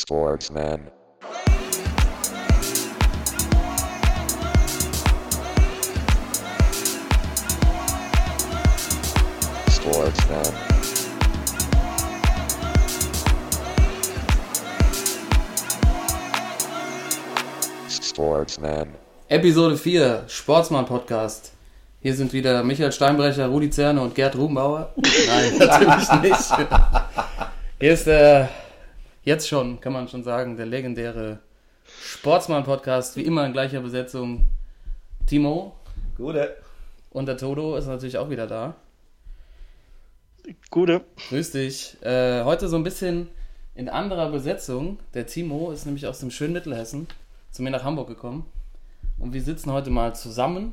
Sportsman. Sportsman. Sportsman. Episode 4, Sportsmann Podcast. Hier sind wieder Michael Steinbrecher, Rudi Zerne und Gerd Rubenbauer. Nein, natürlich nicht. Hier ist der, jetzt schon, kann man schon sagen, der legendäre Sportsmann Podcast. Wie immer in gleicher Besetzung. Timo Gute. und der Toto ist natürlich auch wieder da. Gute. Grüß dich. Äh, heute so ein bisschen in anderer Besetzung. Der Timo ist nämlich aus dem schönen Mittelhessen zu mir nach Hamburg gekommen. Und wir sitzen heute mal zusammen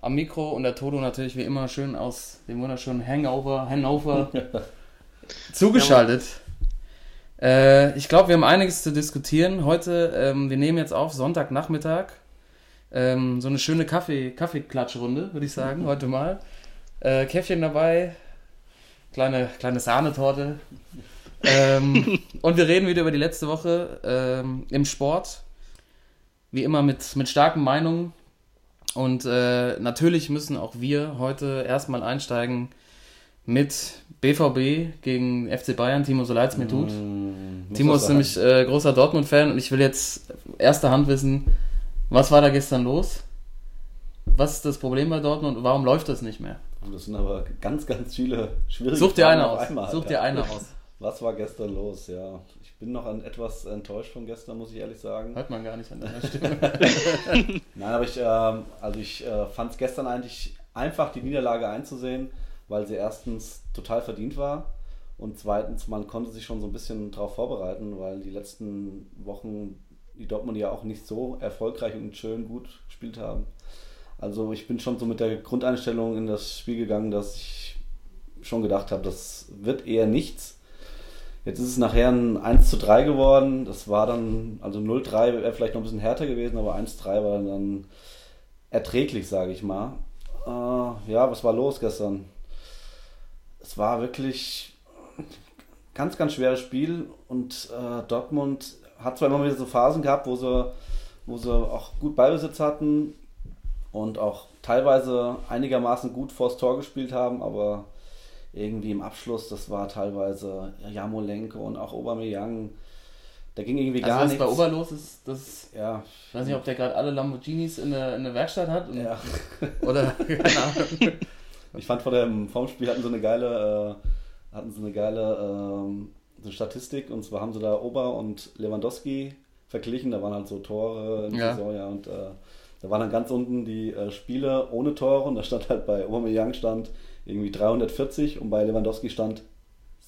am Mikro und der Toto natürlich wie immer schön aus dem wunderschönen Hangover, Hannover zugeschaltet. Äh, ich glaube, wir haben einiges zu diskutieren. Heute, ähm, wir nehmen jetzt auf Sonntagnachmittag. Ähm, so eine schöne Kaffee, Kaffeeklatschrunde, würde ich sagen, heute mal. Äh, Käffchen dabei, kleine, kleine Sahnetorte. ähm, und wir reden wieder über die letzte Woche ähm, im Sport. Wie immer mit, mit starken Meinungen. Und äh, natürlich müssen auch wir heute erstmal einsteigen mit BVB gegen FC Bayern. Timo, so leid es mir tut. Mm, Timo ist nämlich äh, großer Dortmund-Fan und ich will jetzt erster Hand wissen, was war da gestern los? Was ist das Problem bei Dortmund und warum läuft das nicht mehr? Das sind aber ganz, ganz viele schwierige Such dir Fragen eine aus. einmal, Such ja. dir eine aus. Was war gestern los? Ja, ich bin noch an etwas enttäuscht von gestern, muss ich ehrlich sagen. Hört man gar nicht an deiner Stimme. Nein, aber ich, ähm, also ich äh, fand es gestern eigentlich einfach, die Niederlage einzusehen, weil sie erstens total verdient war und zweitens, man konnte sich schon so ein bisschen darauf vorbereiten, weil die letzten Wochen die Dortmund ja auch nicht so erfolgreich und schön gut gespielt haben. Also ich bin schon so mit der Grundeinstellung in das Spiel gegangen, dass ich schon gedacht habe, das wird eher nichts. Jetzt ist es nachher ein 1 zu 3 geworden. Das war dann, also 0-3 wäre vielleicht noch ein bisschen härter gewesen, aber 1-3 war dann erträglich, sage ich mal. Äh, ja, was war los gestern? Es war wirklich ein ganz, ganz schweres Spiel und äh, Dortmund hat zwar immer wieder so Phasen gehabt, wo sie, wo sie auch gut Ballbesitz hatten und auch teilweise einigermaßen gut vors Tor gespielt haben, aber irgendwie im Abschluss, das war teilweise Jamolenko und auch Aubameyang, da ging irgendwie gar also was nichts. bei Ober los ist, das, ja, ich weiß nicht, ob der gerade alle Lamborghinis in der, in der Werkstatt hat und, ja. oder keine Ahnung. Ich fand vor dem vorm Spiel hatten sie eine geile, äh, hatten sie eine geile ähm, so Statistik und zwar haben sie da Ober und Lewandowski verglichen, da waren halt so Tore in der Ja. Saison, ja, und äh, da waren dann ganz unten die äh, Spiele ohne Tore und da stand halt bei Aubameyang stand irgendwie 340 und bei Lewandowski stand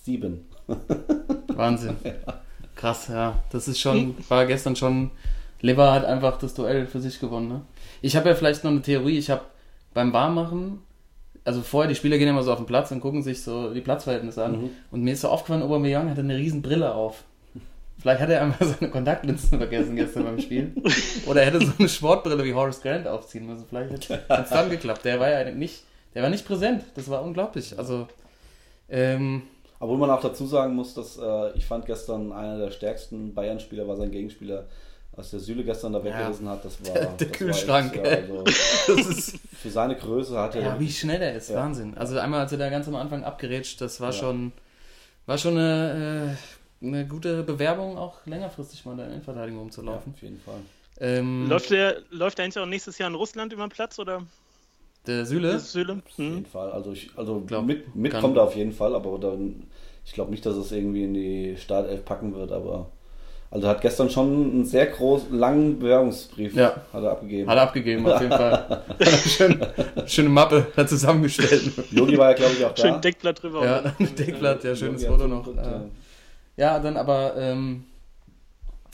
7. Wahnsinn. Krass, ja. Das ist schon, war gestern schon, Lever hat einfach das Duell für sich gewonnen. Ne? Ich habe ja vielleicht noch eine Theorie, ich habe beim Warmmachen, also vorher, die Spieler gehen immer so auf den Platz und gucken sich so die Platzverhältnisse an Mhm. und mir ist so aufgefallen, Aubameyang hatte eine riesen Brille auf. Vielleicht hat er einfach seine Kontaktlinsen vergessen gestern beim Spiel. Oder er hätte so eine Sportbrille wie Horace Grant aufziehen müssen. Vielleicht hätte es dann geklappt. Der war ja nicht, der war nicht präsent. Das war unglaublich. Also, ähm, Obwohl man auch dazu sagen muss, dass äh, ich fand gestern einer der stärksten Bayern-Spieler war sein Gegenspieler, als der Süle gestern da weggerissen hat. Das war Der das war Kühlschrank, Echt, ja, also das ist für seine Größe hat er Ja, wie schnell er ist, Ja. Wahnsinn. Also einmal, als er da ganz am Anfang abgerätscht, das war Ja. schon, war schon eine, äh, eine gute Bewerbung, auch längerfristig mal in der Innenverteidigung ja, rumzulaufen. auf jeden Fall. Ähm, Läuft der, läuft der eigentlich auch nächstes Jahr in Russland über den Platz oder der Süle, ist Süle? Auf Hm? jeden Fall. Also, ich, also Glaub, mit, mit kann- kommt er auf jeden Fall, aber dann, ich glaube nicht, dass es irgendwie in die Startelf packen wird, aber also hat gestern schon einen sehr großen, langen Bewerbungsbrief Ja. hat er abgegeben. hat er abgegeben, auf jeden Fall. Schön, schöne Mappe da zusammengestellt. Yogi war ja, glaube ich, auch da. Schön Deckblatt drüber. Ja, Deckblatt, ja, schönes hat Foto noch. zugeguckt, Äh, ja, dann aber, ähm,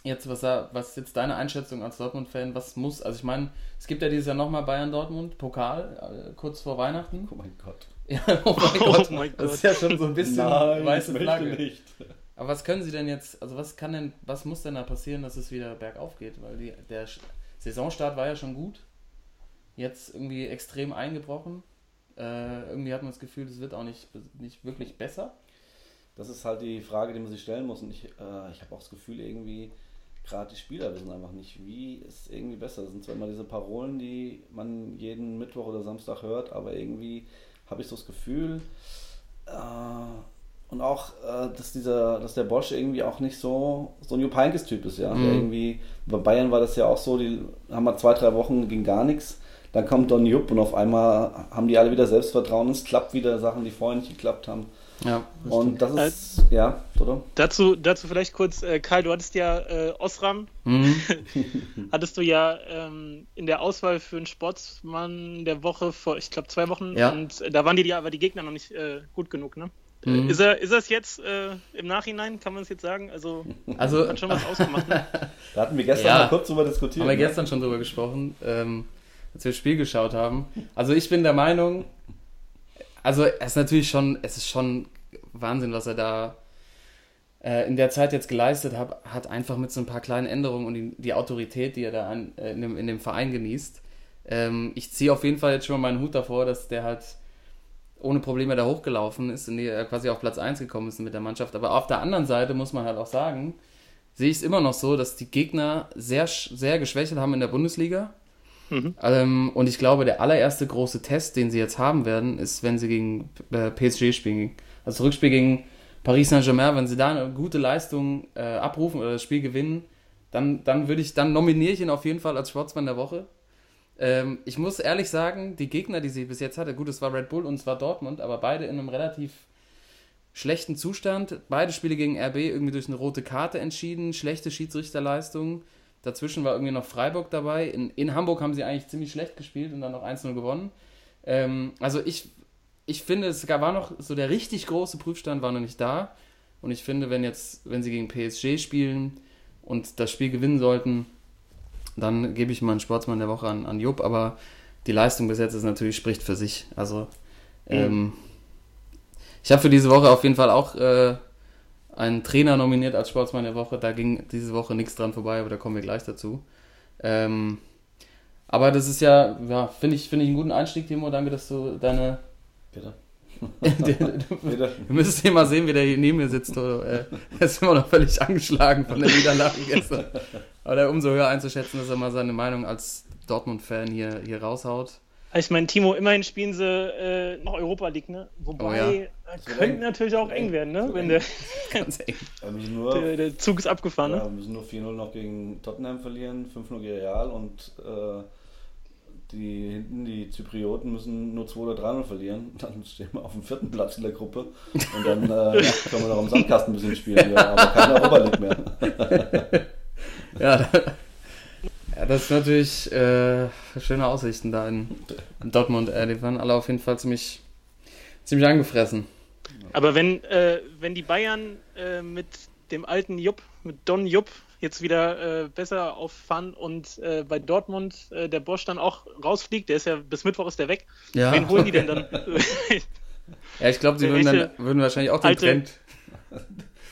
jetzt, was, da- was ist jetzt deine Einschätzung als Dortmund-Fan? Was muss, also ich meine, es gibt ja dieses Jahr nochmal Bayern-Dortmund, Pokal, äh, kurz vor Weihnachten. Oh mein Gott. Ja, oh mein Oh Gott. mein Das Gott. ist ja schon so ein bisschen Nein, weiße ich möchte Flagge. nicht. Aber was können sie denn jetzt, also was kann denn, was muss denn da passieren, dass es wieder bergauf geht? Weil die, der Saisonstart war ja schon gut. Jetzt irgendwie extrem eingebrochen. Äh, irgendwie hat man das Gefühl, es wird auch nicht, nicht wirklich besser. Das ist halt die Frage, die man sich stellen muss. Und ich, äh, ich habe auch das Gefühl, irgendwie, gerade die Spieler wissen einfach nicht, wie es irgendwie besser. Das sind zwar immer diese Parolen, die man jeden Mittwoch oder Samstag hört, aber irgendwie habe ich so das Gefühl, äh, und auch, äh, dass dieser, dass der Bosch irgendwie auch nicht so, so ein Jupp Heynckes-Typ ist, ja. Mhm. Der irgendwie, bei Bayern war das ja auch so, die haben wir zwei, drei Wochen ging gar nichts. Dann kommt Don Jupp und auf einmal haben die alle wieder Selbstvertrauen. Es klappt wieder Sachen, die vorher nicht geklappt haben. Ja, Und das ist, ja, oder? Dazu, dazu vielleicht kurz, äh, Karl, du hattest ja äh, Osram, Mhm. hattest du ja ähm, in der Auswahl für einen Sportsmann der Woche vor, ich glaube, zwei Wochen. Ja. Und äh, da waren die, aber die Gegner noch nicht äh, gut genug, ne? Mhm. Äh, Ist er, ist es jetzt äh, im Nachhinein, kann man es jetzt sagen? Also Also, hat schon was ausgemacht. Ne? Da hatten wir gestern Ja. mal kurz drüber diskutiert. Haben wir ne? gestern schon drüber gesprochen, ähm, als wir das Spiel geschaut haben. Also ich bin der Meinung, also es ist natürlich schon, es ist schon Wahnsinn, was er da äh, in der Zeit jetzt geleistet hat, hat einfach mit so ein paar kleinen Änderungen und die, die Autorität, die er da an, äh, in, dem, in dem Verein genießt. Ähm, ich ziehe auf jeden Fall jetzt schon mal meinen Hut davor, dass der halt ohne Probleme da hochgelaufen ist und er quasi auf Platz 1 gekommen ist mit der Mannschaft. Aber auf der anderen Seite muss man halt auch sagen, sehe ich es immer noch so, dass die Gegner sehr, sehr geschwächelt haben in der Bundesliga. Mhm. Ähm, und ich glaube, der allererste große Test, den sie jetzt haben werden, ist, wenn sie gegen äh, PSG spielen. Also Rückspiel gegen Paris Saint-Germain, wenn sie da eine gute Leistung äh, abrufen oder das Spiel gewinnen, dann, dann würde ich, dann nominiere ich ihn auf jeden Fall als Sportsmann der Woche. Ähm, ich muss ehrlich sagen, die Gegner, die sie bis jetzt hatte, gut, es war Red Bull und es war Dortmund, aber beide in einem relativ schlechten Zustand. Beide Spiele gegen RB irgendwie durch eine rote Karte entschieden, schlechte Schiedsrichterleistung. Dazwischen war irgendwie noch Freiburg dabei. In, in Hamburg haben sie eigentlich ziemlich schlecht gespielt und dann noch 1-0 gewonnen. Ähm, also ich, ich finde, es war noch so der richtig große Prüfstand war noch nicht da. Und ich finde, wenn jetzt, wenn sie gegen PSG spielen und das Spiel gewinnen sollten, dann gebe ich mal einen Sportsmann der Woche an, an Jupp. Aber die Leistung bis jetzt ist natürlich spricht für sich. Also ähm, ich habe für diese Woche auf jeden Fall auch äh, einen Trainer nominiert als Sportsmann der Woche. Da ging diese Woche nichts dran vorbei, aber da kommen wir gleich dazu. Ähm, aber das ist ja, ja finde ich, finde ich einen guten Einstieg, Timo. Danke, dass du deine. Bitte. du Bitte. müsstest hier mal sehen, wie der hier neben mir sitzt. Äh, er ist immer noch völlig angeschlagen von der Niederlage gestern. Aber der umso höher einzuschätzen, dass er mal seine Meinung als Dortmund-Fan hier, hier raushaut. Ich meine, Timo, immerhin spielen sie äh, noch Europa League, ne? Wobei, Oh ja. äh, könnte natürlich auch eng eng. werden, ne? Wenn der, Ganz eng. Nur, der, der Zug ist abgefahren, ja, ne? wir müssen nur 4-0 noch gegen Tottenham verlieren, 5-0 gegen Real und äh, die hinten, die Zyprioten müssen nur 2 oder 3-0 verlieren. Dann stehen wir auf dem vierten Platz in der Gruppe und dann äh, können wir noch im Sandkasten ein bisschen spielen, ja, aber keine Europa League mehr. Ja, da, ja, das ist natürlich äh, schöne Aussichten da in, in Dortmund. Äh, die waren alle auf jeden Fall ziemlich, ziemlich angefressen. Aber wenn, äh, wenn die Bayern äh, mit dem alten Jupp, mit Don Jupp, jetzt wieder äh, besser auffahren und äh, bei Dortmund äh, der Bosch dann auch rausfliegt, der ist ja bis Mittwoch ist der weg. Ja, Wen holen die denn dann? ja ich glaube, sie würden, dann, würden wahrscheinlich auch den alte- Trend.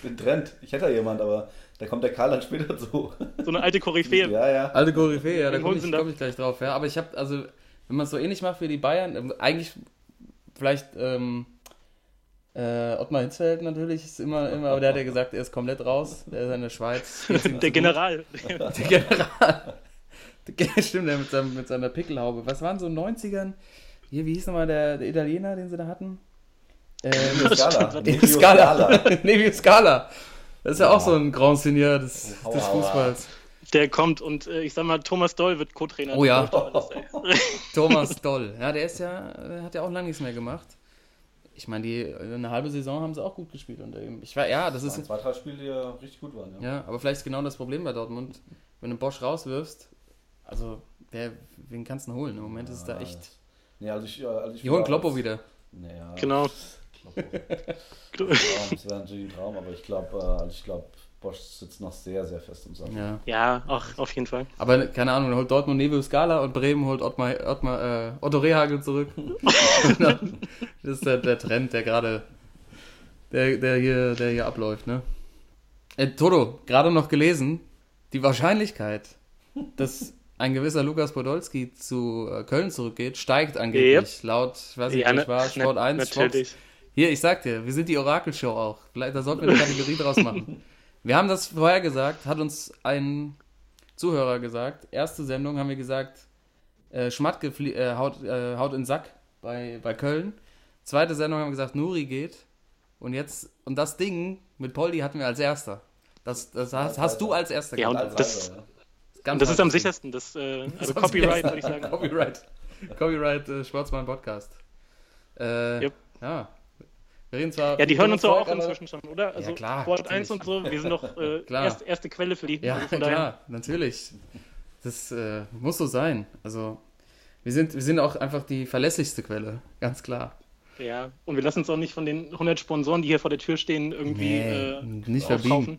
Den Trend. Ich hätte ja jemand, aber da kommt der Karl dann später zu. so eine alte Koryphäe. Ja, ja. Alte Koryphäe, ja, da komme ich, komm ich gleich drauf. Ja, aber ich habe, also, wenn man es so ähnlich macht wie die Bayern, ähm, eigentlich vielleicht ähm, äh, Ottmar Hitzfeld natürlich ist immer, immer, aber der hat ja gesagt, er ist komplett raus. Der ist in der Schweiz. Der. General. Der General. Der, stimmt, der mit, seinem, mit seiner Pickelhaube. Was waren so in den 90ern? Hier, wie hieß nochmal der, der Italiener, den sie da hatten? Ähm, Scala. Nevio Scala. Nevio Scala. Das ist ja auch so ein Grand Seigneur des, des. Fußballs. Der kommt und äh, ich sag mal, Thomas Doll wird Co-Trainer. Oh ja. Thomas Doll. Ja, der ist ja, äh, hat ja auch lange nichts mehr gemacht. Ich meine, die äh, eine halbe Saison haben sie auch gut gespielt unter ihm. Ich war, ja, das Das ist zwei, drei Spiele, die ja richtig gut waren. Ja. ja, aber vielleicht ist genau das Problem bei Dortmund, wenn du Bosch rauswirfst. Also, wer, wen kannst du denn holen? Im Moment ist es da echt. Nee, also ich, äh, also ich Die holen Kloppo als- wieder. Naja, Genau. Das wäre natürlich ein Traum, aber ich glaube, äh, also ich glaube, Bosch sitzt noch sehr, sehr fest im Sattel. Ja. Ja, ach, auf jeden Fall. Aber keine Ahnung, holt Dortmund Nevio Scala und Bremen holt Ottmar, Ottmar, äh, Otto Rehagel zurück. Das ist der, der Trend, der gerade, der, der, hier, der hier abläuft, ne? Äh, Toto, gerade noch gelesen, die Wahrscheinlichkeit, dass ein gewisser Lukas Podolski zu äh, Köln zurückgeht, steigt angeblich. Laut, ich weiß nicht, Ja, ne- war, Sport na- 1, Sport, natürlich. Hier, ich sag dir, wir sind die Orakelshow auch. Vielleicht, da sollten wir eine Kategorie draus machen. Wir haben das vorher gesagt, hat uns ein Zuhörer gesagt. Erste Sendung haben wir gesagt, äh, Schmatke äh, haut, äh, haut in den Sack bei, bei Köln. Zweite Sendung haben wir gesagt, Nuri geht. Und jetzt, und das Ding mit Poldi hatten wir als erster. Das, das hast, hast du als erster Ja, und gemacht. Als das- ja. Ganz Und das ist am sichersten. Das, äh, Das also am Copyright, würde ich sagen. Copyright. Copyright äh, Sportsmann Podcast. Äh, Yep. Ja. Wir reden zwar Ja, die hören uns doch auch aber- inzwischen schon, oder? Also klar, Sport natürlich. 1 und so, wir sind doch äh, Klar. erst, erste Quelle für die. Ja, Also von daher- klar, natürlich. Das äh, muss so sein. Also, wir sind, wir sind auch einfach die verlässlichste Quelle, ganz klar. Ja, und wir lassen uns auch nicht von den 100 Sponsoren, die hier vor der Tür stehen, irgendwie Nee, äh, nicht verbiegen.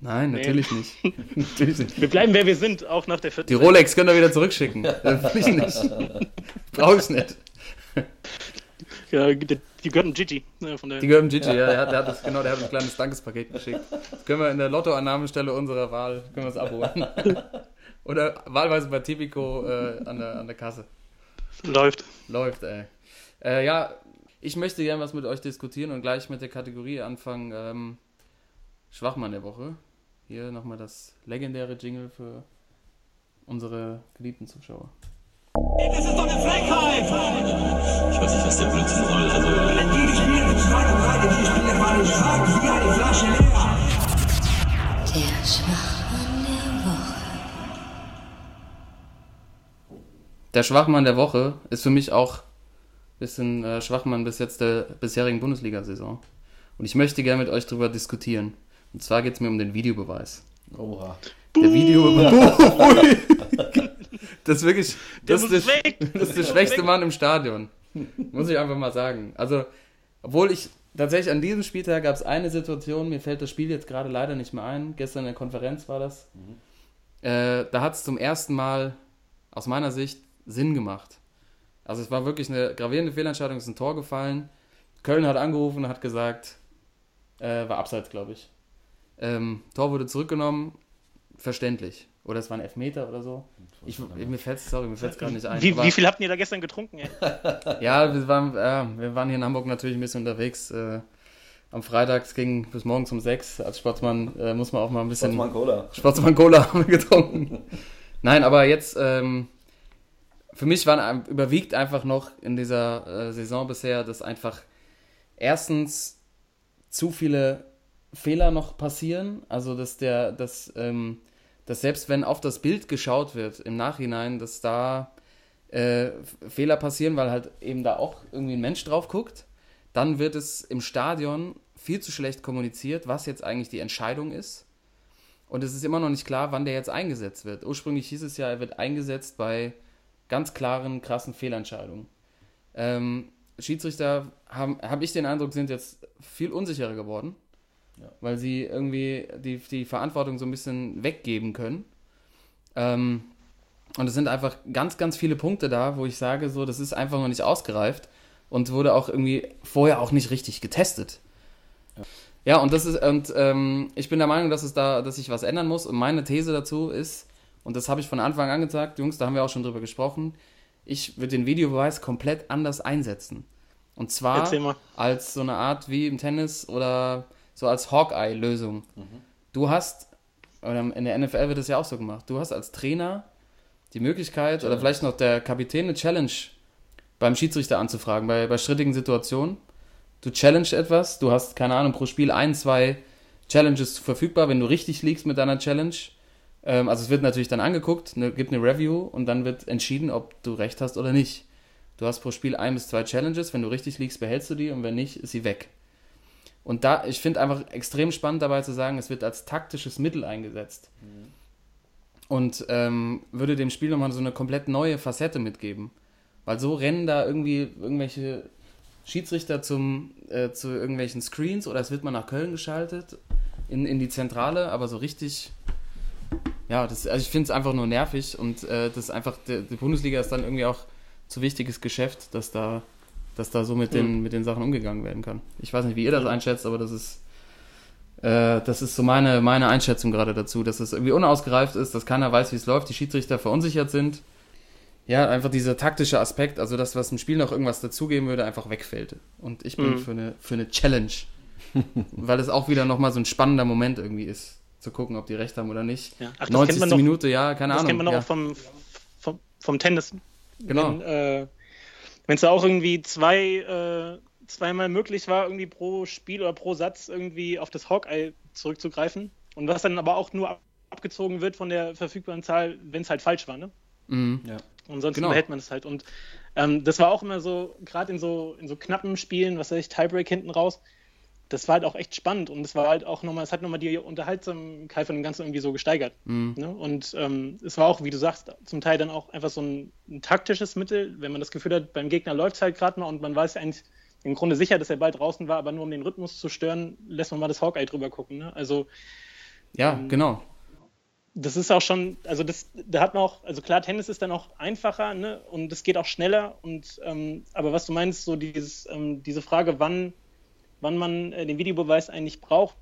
Nein, Nee. natürlich nicht. natürlich nicht. Wir bleiben, wer wir sind, auch nach der vierten Die Rolex könnt ihr wieder zurückschicken. Will ich nicht. Brauche ich nicht. Ja, die, die gehören Gigi. Ne, von der, Die gehören Gigi, ja, der hat, der hat das, genau, der hat ein kleines Dankespaket geschickt. Das können wir in der Lottoannahmestelle unserer Wahl, können wir es abholen. Oder wahlweise bei Tipico äh, an, der, an der Kasse. läuft. Läuft, ey. Äh, ja, ich möchte gerne was mit euch diskutieren und gleich mit der Kategorie anfangen. Ähm, Schwachmann der Woche. Hier nochmal das legendäre Jingle für unsere geliebten Zuschauer. Das ist doch eine Frechheit! Ich weiß nicht, was der Blödsinn soll. Also, Die Spieler sind stark und breite, die Spieler waren stark wie eine Flasche leer. Der Schwachmann der Woche. Der Schwachmann der Woche ist für mich auch ein bisschen äh, Schwachmann bis jetzt der bisherigen Bundesliga-Saison. Und ich möchte gerne mit euch darüber diskutieren. Und zwar geht es mir um den Videobeweis. Oha. Der Videobeweis. das ist wirklich. Das ist, der, das ist der schwächste Mann im Stadion. Muss ich einfach mal sagen. Also, obwohl ich tatsächlich an diesem Spieltag gab es eine Situation, mir fällt das Spiel jetzt gerade leider nicht mehr ein. Gestern in der Konferenz war das. Äh, da hat es zum ersten Mal aus meiner Sicht Sinn gemacht. Also es war wirklich eine gravierende Fehlentscheidung, es ist ein Tor gefallen. Köln hat angerufen und hat gesagt, äh, war abseits, glaube ich. Ähm, Tor wurde zurückgenommen, verständlich. Oder es waren Elfmeter oder so. Ich, mir fällt sorry, mir fällt es gerade nicht ein. Wie, wie viel habt ihr da gestern getrunken? Ey? ja, wir waren, ja, wir waren hier in Hamburg natürlich ein bisschen unterwegs. Äh, am Freitag es ging bis morgens um sechs. Als Sportsmann äh, muss man auch mal ein bisschen. Sportsmann Cola. Sportsmann Cola haben wir getrunken. Nein, aber jetzt, ähm, für mich waren ein- überwiegt einfach noch in dieser äh, Saison bisher, dass einfach erstens zu viele Fehler noch passieren. Also, dass der, dass, ähm, dass selbst wenn auf das Bild geschaut wird im Nachhinein, dass da äh, Fehler passieren, weil halt eben da auch irgendwie ein Mensch drauf guckt. Dann wird es im Stadion viel zu schlecht kommuniziert, was jetzt eigentlich die Entscheidung ist. Und es ist immer noch nicht klar, wann der jetzt eingesetzt wird. Ursprünglich hieß es ja, er wird eingesetzt bei ganz klaren, krassen Fehlentscheidungen. Ähm, Schiedsrichter, habe ich den Eindruck, sind jetzt viel unsicherer geworden, Ja. weil sie irgendwie die, die Verantwortung so ein bisschen weggeben können. Ähm, und es sind einfach ganz, ganz viele Punkte da, wo ich sage, so, das ist einfach noch nicht ausgereift und wurde auch irgendwie vorher auch nicht richtig getestet. Ja, und das ist, und ähm, ich bin der Meinung, dass es da, dass sich was ändern muss. Und meine These dazu ist, und das habe ich von Anfang an gesagt, Jungs, da haben wir auch schon drüber gesprochen, ich würde den Videobeweis komplett anders einsetzen. Und zwar als so eine Art wie im Tennis oder so als Hawkeye-Lösung. Du hast, oder in der NFL wird das ja auch so gemacht, du hast als Trainer die Möglichkeit oder vielleicht noch der Kapitän eine Challenge beim Schiedsrichter anzufragen, bei, bei strittigen Situationen. Du challenge etwas, du hast, keine Ahnung, pro Spiel ein, zwei Challenges verfügbar, wenn du richtig liegst mit deiner Challenge. Ähm, also es wird natürlich dann angeguckt, ne, gibt eine Review und dann wird entschieden, ob du recht hast oder nicht. Du hast pro Spiel ein bis zwei Challenges, wenn du richtig liegst, behältst du die und wenn nicht, ist sie weg. Und da, ich finde einfach extrem spannend dabei zu sagen, es wird als taktisches Mittel eingesetzt. Und ähm, würde dem Spiel nochmal so eine komplett neue Facette mitgeben. Weil so rennen da irgendwie irgendwelche Schiedsrichter zum, äh, zu irgendwelchen Screens oder es wird mal nach Köln geschaltet, in, in die Zentrale, aber so richtig, ja, das, also ich finde es einfach nur nervig und äh, das einfach, die, die Bundesliga ist dann irgendwie auch zu wichtiges Geschäft, dass da, dass da so mit den, mit den Sachen umgegangen werden kann. Ich weiß nicht, wie ihr das einschätzt, aber das ist, äh, das ist so meine, meine Einschätzung gerade dazu, dass es irgendwie unausgereift ist, dass keiner weiß, wie es läuft, die Schiedsrichter verunsichert sind. ja, einfach dieser taktische Aspekt, also das, was im Spiel noch irgendwas dazugeben würde, einfach wegfällt. Und ich bin Mhm. für, eine, für eine Challenge. weil es auch wieder nochmal so ein spannender Moment irgendwie ist, zu gucken, ob die recht haben oder nicht. Ja. Ach, das 90. kennt man doch- Minute, ja, keine Das Ahnung. kennt man auch ja. vom, vom, vom Tennis. Genau. Wenn äh, es da auch irgendwie zwei, äh, zweimal möglich war, irgendwie pro Spiel oder pro Satz irgendwie auf das Hawkeye zurückzugreifen. Und was dann aber auch nur ab- abgezogen wird von der verfügbaren Zahl, wenn es halt falsch war. Ne? Mhm. Ja. Und sonst Genau. behält man es halt. Und ähm, das war auch immer so, gerade in so, in so knappen Spielen, was weiß ich, Tiebreak hinten raus, das war halt auch echt spannend und es war halt auch nochmal, es hat nochmal die Unterhaltsamkeit von dem Ganzen irgendwie so gesteigert. Mhm. Ne? Und ähm, es war auch, wie du sagst, zum Teil dann auch einfach so ein, ein taktisches Mittel, wenn man das Gefühl hat, beim Gegner läuft es halt gerade mal und man weiß eigentlich im Grunde sicher, dass er bald draußen war, aber nur um den Rhythmus zu stören, lässt man mal das Hawkeye drüber gucken. Ne? Also Ja, Ähm, genau. das ist auch schon, also das, da hat man auch, also klar, Tennis ist dann auch einfacher, ne? Und es geht auch schneller. Und ähm, aber was du meinst, so dieses, ähm, diese Frage, wann, wann man äh, den Videobeweis eigentlich braucht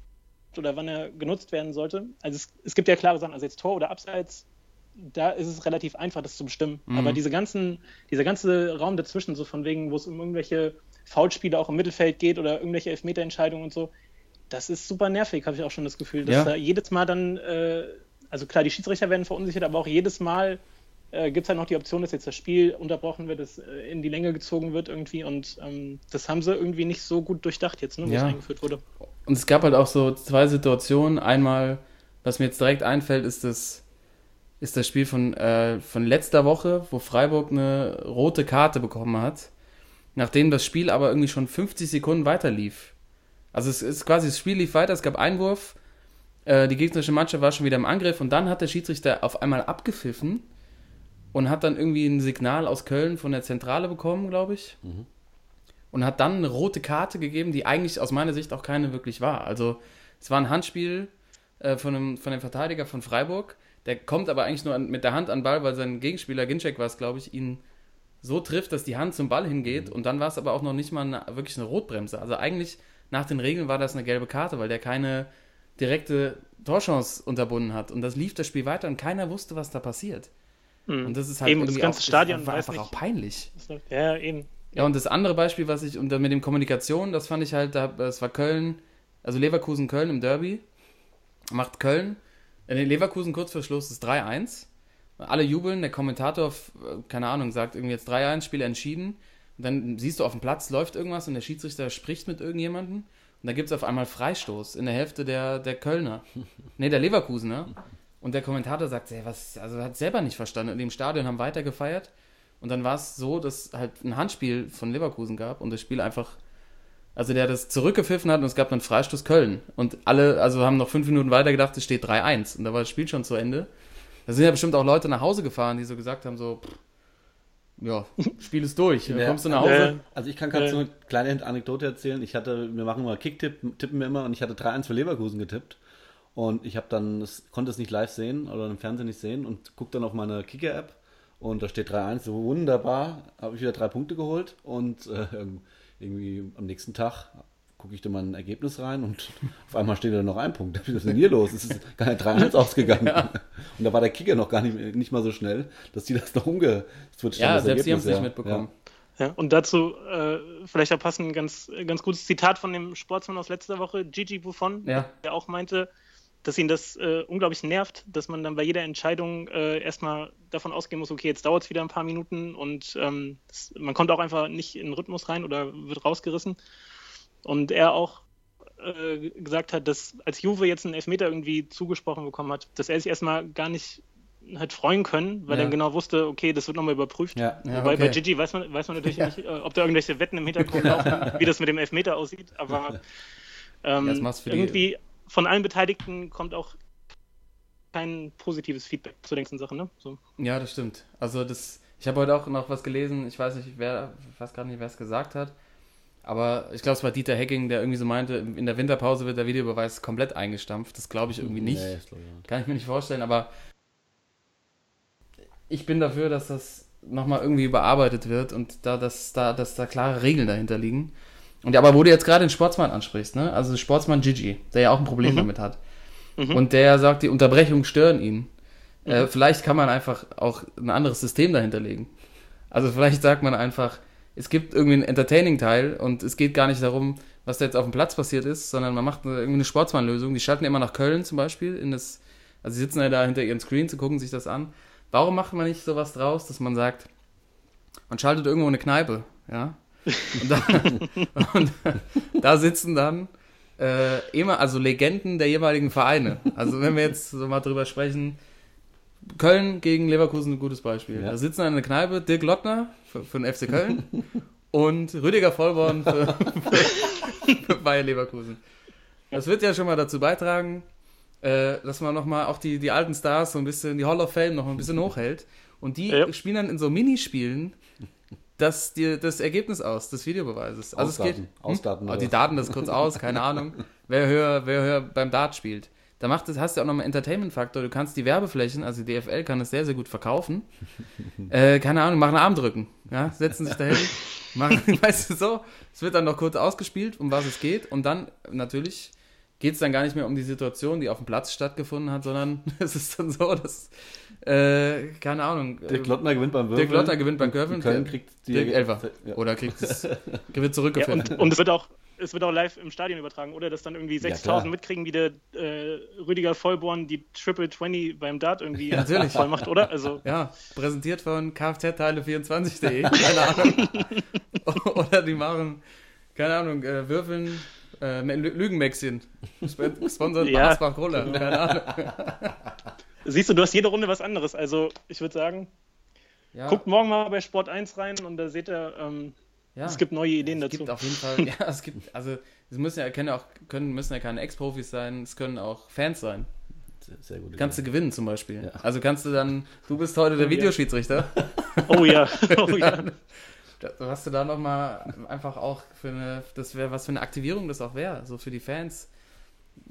oder wann er genutzt werden sollte. Also es, es gibt ja klare Sachen, also jetzt Tor oder Abseits, da ist es relativ einfach, das zu bestimmen. Mhm. Aber diese ganzen, dieser ganze Raum dazwischen, so von wegen, wo es um irgendwelche Foulspiele auch im Mittelfeld geht oder irgendwelche Elfmeterentscheidungen und so, das ist super nervig, habe ich auch schon das Gefühl, dass Ja. da jedes Mal dann, äh, also klar, die Schiedsrichter werden verunsichert, aber auch jedes Mal äh, gibt es halt noch die Option, dass jetzt das Spiel unterbrochen wird, dass äh, in die Länge gezogen wird irgendwie und ähm, das haben sie irgendwie nicht so gut durchdacht jetzt, ne, wo Ja. es eingeführt wurde. Und es gab halt auch so zwei Situationen. Einmal, was mir jetzt direkt einfällt, ist das, ist das Spiel von, äh, von letzter Woche, wo Freiburg eine rote Karte bekommen hat, nachdem das Spiel aber irgendwie schon 50 Sekunden weiter lief. Also es ist quasi, das Spiel lief weiter, es gab Einwurf, äh, die gegnerische Mannschaft war schon wieder im Angriff und dann hat der Schiedsrichter auf einmal abgepfiffen und hat dann irgendwie ein Signal aus Köln von der Zentrale bekommen, glaube ich. Und hat dann eine rote Karte gegeben, die eigentlich aus meiner Sicht auch keine wirklich war. Also es war ein Handspiel äh, von, einem, von dem Verteidiger von Freiburg. Der kommt aber eigentlich nur an, mit der Hand an den Ball, weil sein Gegenspieler, Ginczek war es, glaube ich, ihn so trifft, dass die Hand zum Ball hingeht. Und dann war es aber auch noch nicht mal eine, wirklich eine Rotbremse. Also eigentlich nach den Regeln war das eine gelbe Karte, weil der keine direkte Torchance unterbunden hat. Und das lief das Spiel weiter und keiner wusste, was da passiert. Und das ist halt Eben, das ganze auch, Stadion war einfach nicht. auch peinlich. Ja, eben. Ja, und das andere Beispiel, was ich, und dann mit dem Kommunikation, das fand ich halt, da- das war Köln, also Leverkusen-Köln im Derby, macht Köln, äh, nee, Leverkusen kurz vor Schluss ist 3-1. Alle jubeln, der Kommentator, äh, keine Ahnung, sagt irgendwie jetzt 3-1, Spiel entschieden. Und dann siehst du auf dem Platz läuft irgendwas und der Schiedsrichter spricht mit irgendjemandem. Und dann gibt es auf einmal Freistoß in der Hälfte der, der Kölner. Nee, der Leverkusener. Und der Kommentator sagt, ey, was, also hat selber nicht verstanden. Und im Stadion haben weiter gefeiert. Und dann war es so, dass halt ein Handspiel von Leverkusen gab und das Spiel einfach, also der das zurückgepfiffen hat und es gab dann Freistoß Köln. Und alle, also haben noch fünf Minuten weiter gedacht, es steht 3-1. Und da war das Spiel schon zu Ende. Da sind ja bestimmt auch Leute nach Hause gefahren, die so gesagt haben, so, pff, ja, Spiel ist durch. Dann Ja. kommst du nach Hause. Also ich kann gerade so eine kleine Anekdote erzählen. Ich hatte, wir machen immer Kicktipp, tippen wir immer und ich hatte 3-1 für Leverkusen getippt. Und ich habe dann, das, konnte es nicht live sehen oder im Fernsehen nicht sehen und gucke dann auf meine Kicker-App und da steht 3-1, so wunderbar, habe ich wieder drei Punkte geholt und äh, irgendwie am nächsten Tag gucke ich da mal ein Ergebnis rein und auf einmal steht da noch ein Punkt. Was ist denn hier los? Es ist gar nicht 3-1 ausgegangen. Und da war der Kicker noch gar nicht, nicht mal so schnell, dass die das noch umgeswitcht haben. Ja, das selbst die haben es Ergebnis, nicht ja. mitbekommen. Ja, und dazu äh, vielleicht auch passend ein ganz, ganz gutes Zitat von dem Sportsmann aus letzter Woche, Gigi Buffon, Ja. der auch meinte, dass ihn das äh, unglaublich nervt, dass man dann bei jeder Entscheidung äh, erstmal davon ausgehen muss, okay, jetzt dauert es wieder ein paar Minuten und ähm, das, man kommt auch einfach nicht in den Rhythmus rein oder wird rausgerissen. Und er auch äh, gesagt hat, dass als Juve jetzt einen Elfmeter irgendwie zugesprochen bekommen hat, dass er sich erstmal gar nicht hat freuen können, weil Ja. er genau wusste, okay, das wird nochmal überprüft. Ja. Ja, Wobei bei okay. Gigi weiß man, weiß man natürlich nicht, äh, ob da irgendwelche Wetten im Hintergrund laufen, wie das mit dem Elfmeter aussieht, aber ähm, Ja, irgendwie von allen Beteiligten kommt auch kein positives Feedback zu den ganzen Sachen. Ne? So. Ja, das stimmt. Also das, ich habe heute auch noch was gelesen, ich weiß nicht, wer, ich weiß gar nicht, wer es gesagt hat, aber ich glaube, es war Dieter Hecking, der irgendwie so meinte, in der Winterpause wird der Videobeweis komplett eingestampft. Das glaube ich irgendwie nicht. Nee, glaub ich nicht. Kann ich mir nicht vorstellen, aber ich bin dafür, dass das nochmal irgendwie überarbeitet wird und da, dass, da, dass da klare Regeln dahinter liegen. Und aber wo du jetzt gerade den Sportsmann ansprichst, ne? Also Sportsmann Gigi, der ja auch ein Problem Mhm. damit hat. Und der sagt, die Unterbrechungen stören ihn. Äh, vielleicht kann man einfach auch ein anderes System dahinter legen. Also vielleicht sagt man einfach, es gibt irgendwie einen Entertaining-Teil und es geht gar nicht darum, was da jetzt auf dem Platz passiert ist, sondern man macht eine, irgendwie eine Sportsmann-Lösung. Die schalten immer nach Köln zum Beispiel, in das, also sie sitzen ja da hinter ihren Screens und gucken sich das an. Warum macht man nicht sowas draus, dass man sagt, man schaltet irgendwo eine Kneipe, ja? Und da, und da sitzen dann äh, immer, also Legenden der jeweiligen Vereine. Also wenn wir jetzt so mal drüber sprechen, Köln gegen Leverkusen ein gutes Beispiel. Ja. Da sitzen in der Kneipe Dirk Lottner für, für den FC Köln und Rüdiger Vollborn für, für, für Bayer Leverkusen. Das wird ja schon mal dazu beitragen, äh, dass man nochmal auch die, die alten Stars so ein bisschen, die Hall of Fame noch ein bisschen hochhält. Und die Ja. spielen dann in so Minispielen das, die, das Ergebnis aus, des Videobeweises. Also es geht. Ausdaten. Ausdaten, Oh, die? Daten das kurz aus, keine Ahnung. Wer höher, wer höher beim Dart spielt. Da macht das, hast du auch nochmal Entertainment-Faktor. Du kannst die Werbeflächen, also die DFL kann es sehr, sehr gut verkaufen. Äh, keine Ahnung, machen Armdrücken. Ja, setzen sich dahin, machen, weißt du so. Es wird dann noch kurz ausgespielt, um was es geht. Und dann natürlich geht es dann gar nicht mehr um die Situation, die auf dem Platz stattgefunden hat, sondern es ist dann so, dass, äh, keine Ahnung. Dirk äh, Lottner gewinnt beim Würfeln. Dirk Lottner gewinnt beim Curven. Köln Der- kriegt die Dirk Elfer. Ja. Oder kriegt es, wird Ja, zurückgeführt. und, und es wird auch es wird auch live im Stadion übertragen, oder? Dass dann irgendwie Ja, 6000 klar. mitkriegen, wie der äh, Rüdiger Vollborn die Triple 20 beim Dart irgendwie natürlich. voll macht, oder? Also, Ja, präsentiert von kfzteile24.de, keine Ahnung. Oder die machen, keine Ahnung, äh, würfeln äh, Lü- Lügenmäxchen. Sp- Sponsert Ja. Asbach Roller, keine Ahnung. siehst du, du hast jede Runde was anderes. Also, ich würde sagen, Ja, guckt morgen mal bei Sport 1 rein und da seht ihr, ähm, ja. es gibt neue Ideen es dazu. gibt auf jeden Fall, ja, es gibt, also es müssen ja, können ja auch, können, müssen ja keine Ex-Profis sein, es können auch Fans sein. Sehr, gut. Kannst du gewinnen zum Beispiel. Ja. Also kannst du dann, du bist heute der ja. Videoschiedsrichter. Oh ja, oh ja. Was du da nochmal einfach auch für eine, das wäre, was für eine Aktivierung das auch wäre, so für die Fans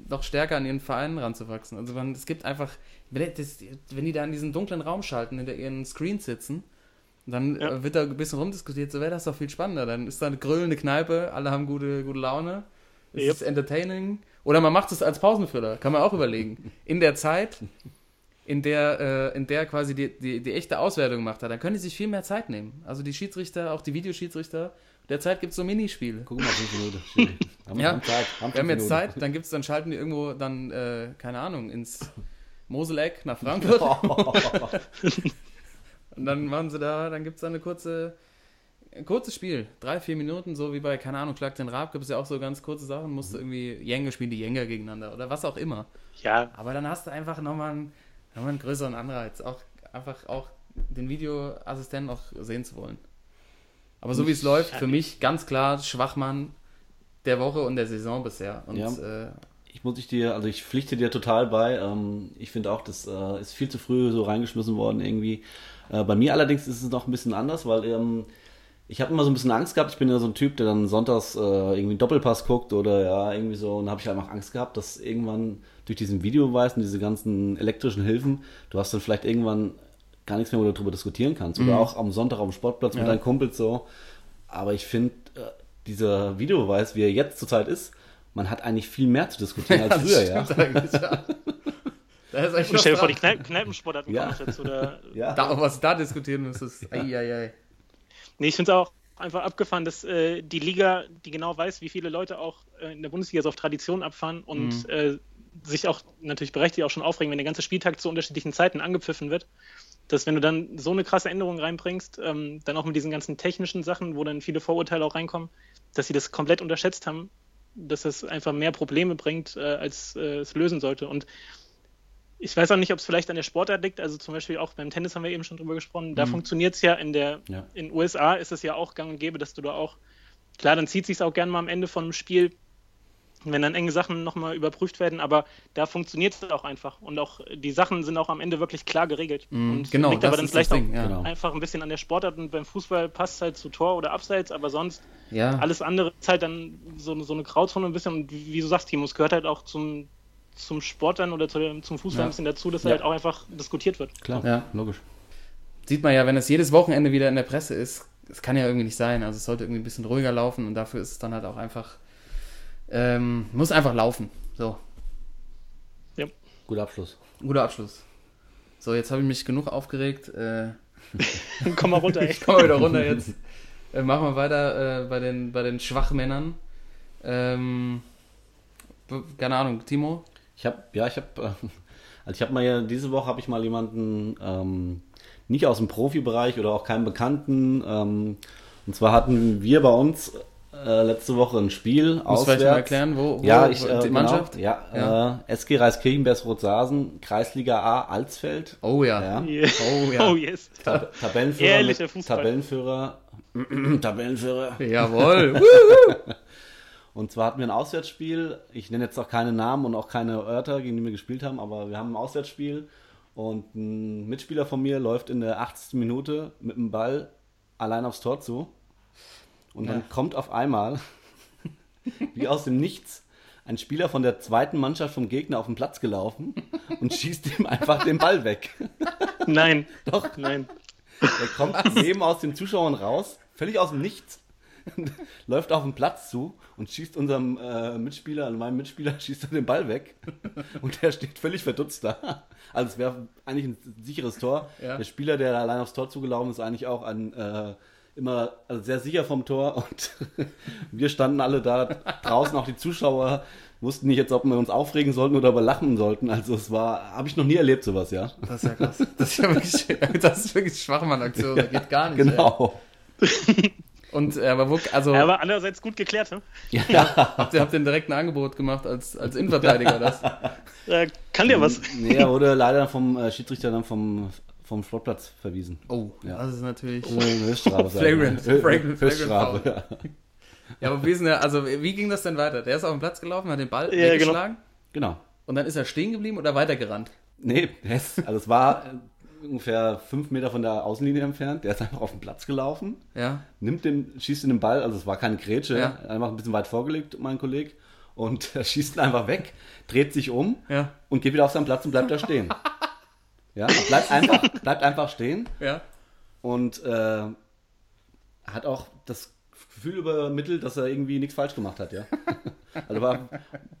noch stärker an ihren Vereinen ranzuwachsen. Also man, es gibt einfach, wenn die da in diesen dunklen Raum schalten, hinter ihren Screens sitzen, dann Ja. äh, wird da ein bisschen rumdiskutiert, so wäre das doch viel spannender. Dann ist da eine grüllende Kneipe, alle haben gute, gute Laune, es Yep. ist entertaining. Oder man macht es als Pausenfüller, kann man auch überlegen. In der Zeit, in der, äh, in der quasi die, die, die echte Auswertung gemacht hat, dann können die sich viel mehr Zeit nehmen. Also die Schiedsrichter, auch die Videoschiedsrichter, derzeit gibt es so Minispiele. Guck mal, fünf Minuten. Haben wir Ja. haben Zeit. Haben Wir haben jetzt. Zeit, dann gibt's, dann schalten die irgendwo dann, äh, keine Ahnung, ins Moseleck nach Frankfurt. Und dann machen sie da, dann gibt's da eine kurze, ein kurzes Spiel. Drei, vier Minuten, so wie bei, keine Ahnung, Schlag den Rab, gibt es ja auch so ganz kurze Sachen, musst du irgendwie Jenge spielen, die Jenge gegeneinander oder was auch immer. Ja, Aber dann hast du einfach nochmal einen, noch mal einen größeren Anreiz, auch einfach auch den Videoassistenten auch sehen zu wollen. Aber so wie es läuft, für mich ganz klar Schwachmann der Woche und der Saison bisher. Und Ja. äh, Ich muss ich dir, also ich pflichte dir total bei. Ähm, ich finde auch, das äh, ist viel zu früh so reingeschmissen worden irgendwie. Äh, bei mir allerdings ist es noch ein bisschen anders, weil ähm, ich habe immer so ein bisschen Angst gehabt. Ich bin ja so ein Typ, der dann sonntags äh, irgendwie einen Doppelpass guckt oder ja, irgendwie so. Und habe ich einfach Angst gehabt, dass irgendwann durch diesen Videobeweis und diese ganzen elektrischen Hilfen, du hast dann vielleicht irgendwann gar nichts mehr, wo du darüber diskutieren kannst. Oder auch am Sonntag auf dem Sportplatz mit Mhm. Ja. deinen Kumpels so. Aber ich finde, äh, dieser Videobeweis, wie er jetzt zurzeit ist, man hat eigentlich viel mehr zu diskutieren als das früher, ja. eigentlich, ja. Da ist echt und was stell dir vor, die. Kneip Kneipensportarten Ja. kommen noch dazu. Da, ja. Da, was da diskutieren müsstest. Ei, ei, ei. Nee, ich finde es auch einfach abgefahren, dass äh, die Liga, die genau weiß, wie viele Leute auch äh, in der Bundesliga so auf Tradition abfahren und Mhm. äh, sich auch natürlich berechtigt auch schon aufregen, wenn der ganze Spieltag zu unterschiedlichen Zeiten angepfiffen wird. Dass wenn du dann so eine krasse Änderung reinbringst, ähm, dann auch mit diesen ganzen technischen Sachen, wo dann viele Vorurteile auch reinkommen, dass sie das komplett unterschätzt haben, dass das einfach mehr Probleme bringt, äh, als äh, es lösen sollte. Und ich weiß auch nicht, ob es vielleicht an der Sportart liegt. Also zum Beispiel auch beim Tennis haben wir eben schon drüber gesprochen. Da funktioniert es ja in der, Ja. in USA ist es ja auch gang und gäbe, dass du da auch, klar, dann zieht sich auch gerne mal am Ende von einem Spiel, wenn dann enge Sachen nochmal überprüft werden, aber da funktioniert es auch einfach. Und auch die Sachen sind auch am Ende wirklich klar geregelt. Mhm, und genau, liegt aber dann vielleicht Ding, auch ja. Genau. einfach ein bisschen an der Sportart und beim Fußball passt es halt zu Tor oder Abseits, aber sonst Ja, alles andere ist halt dann so, so eine Grauzone ein bisschen. Und wie, wie du sagst, Timo, es gehört halt auch zum, zum Sport dann oder zu, zum Fußball Ja. ein bisschen dazu, dass Ja. halt auch einfach diskutiert wird. Klar, Ja. logisch. sieht man ja, wenn es jedes Wochenende wieder in der Presse ist, das kann ja irgendwie nicht sein. Also es sollte irgendwie ein bisschen ruhiger laufen und dafür ist es dann halt auch einfach, ähm, muss einfach laufen. So, Guter Abschluss. guter Abschluss. So, jetzt habe ich mich genug aufgeregt. Äh, Komm mal runter, ey. ich komme wieder runter jetzt. Äh, machen wir weiter äh, bei, den, bei den Schwachmännern. Ähm, keine Ahnung, Timo? Ich habe, ja, ich habe, äh, also ich habe mal ja, diese Woche habe ich mal jemanden ähm, nicht aus dem Profibereich oder auch keinen Bekannten. Ähm, und zwar hatten wir bei uns äh, letzte Woche ein Spiel Muss auswärts. mal erklären, wo, wo Ja, ich, wo- äh, die genau, Mannschaft? ja, Ja. Äh, SG Reiskirchen, Rothsasen, Kreisliga A, Alsfeld. Oh ja. Ja. Oh ja. Oh yes. Tab Tabellenführer. Ehrlicher Fußball. Tabellenführer. Tabellenführer. Jawohl. Und zwar hatten wir ein Auswärtsspiel. Ich nenne jetzt auch keine Namen und auch keine Örter, gegen die wir gespielt haben, aber wir haben ein Auswärtsspiel. Und ein Mitspieler von mir läuft in der 80. Minute mit dem Ball allein aufs Tor zu. Und dann Ja. kommt auf einmal, wie aus dem Nichts, ein Spieler von der zweiten Mannschaft vom Gegner auf den Platz gelaufen und schießt ihm einfach den Ball weg. Nein. Doch. Nein. Er kommt neben aus den Zuschauern raus, völlig aus dem Nichts, läuft auf den Platz zu und schießt unserem äh, Mitspieler, also meinem Mitspieler, schießt er den Ball weg. Und der steht völlig verdutzt da. Also es wäre eigentlich ein sicheres Tor. Ja. Der Spieler, der allein aufs Tor zugelaufen ist, eigentlich auch ein äh, immer also sehr sicher vom Tor. Und wir standen alle da draußen, auch die Zuschauer wussten nicht jetzt, ob wir uns aufregen sollten oder aber lachen sollten. Also es war, habe ich noch nie erlebt, sowas, ja. Das ist ja krass. Das ist ja wirklich, das ist wirklich Schwachmann-Aktion. Das geht gar nicht. Genau. Und, äh, aber wo, also, Ja, aber andererseits gut geklärt, ne? habt ihr habt ihr direkt ein Angebot gemacht als, als Innenverteidiger, das? Äh, kann dir was? Nee, er wurde leider vom äh, Schiedsrichter dann vom, vom Sportplatz verwiesen. Oh, Ja. das ist natürlich. Äh, Höchststrafe. Flagrant, flagrant, Höchststrafe, ja. Ja, aber wie, ist denn der, also, wie ging das denn weiter? Der ist auf den Platz gelaufen, hat den Ball Ja, weggeschlagen Genau. und dann ist er stehen geblieben oder weitergerannt? Nee, also es war ungefähr fünf Meter von der Außenlinie entfernt. Der ist einfach auf den Platz gelaufen, Ja. nimmt den, schießt in den Ball, also es war keine Grätsche, Ja. einfach ein bisschen weit vorgelegt, mein Kollege. Und er schießt ihn einfach weg, dreht sich um Ja. und geht wieder auf seinen Platz und bleibt da stehen. Ja, bleibt einfach, bleibt einfach stehen. Ja. und äh, hat auch das Gefühl übermittelt, dass er irgendwie nichts falsch gemacht hat, ja. Also war,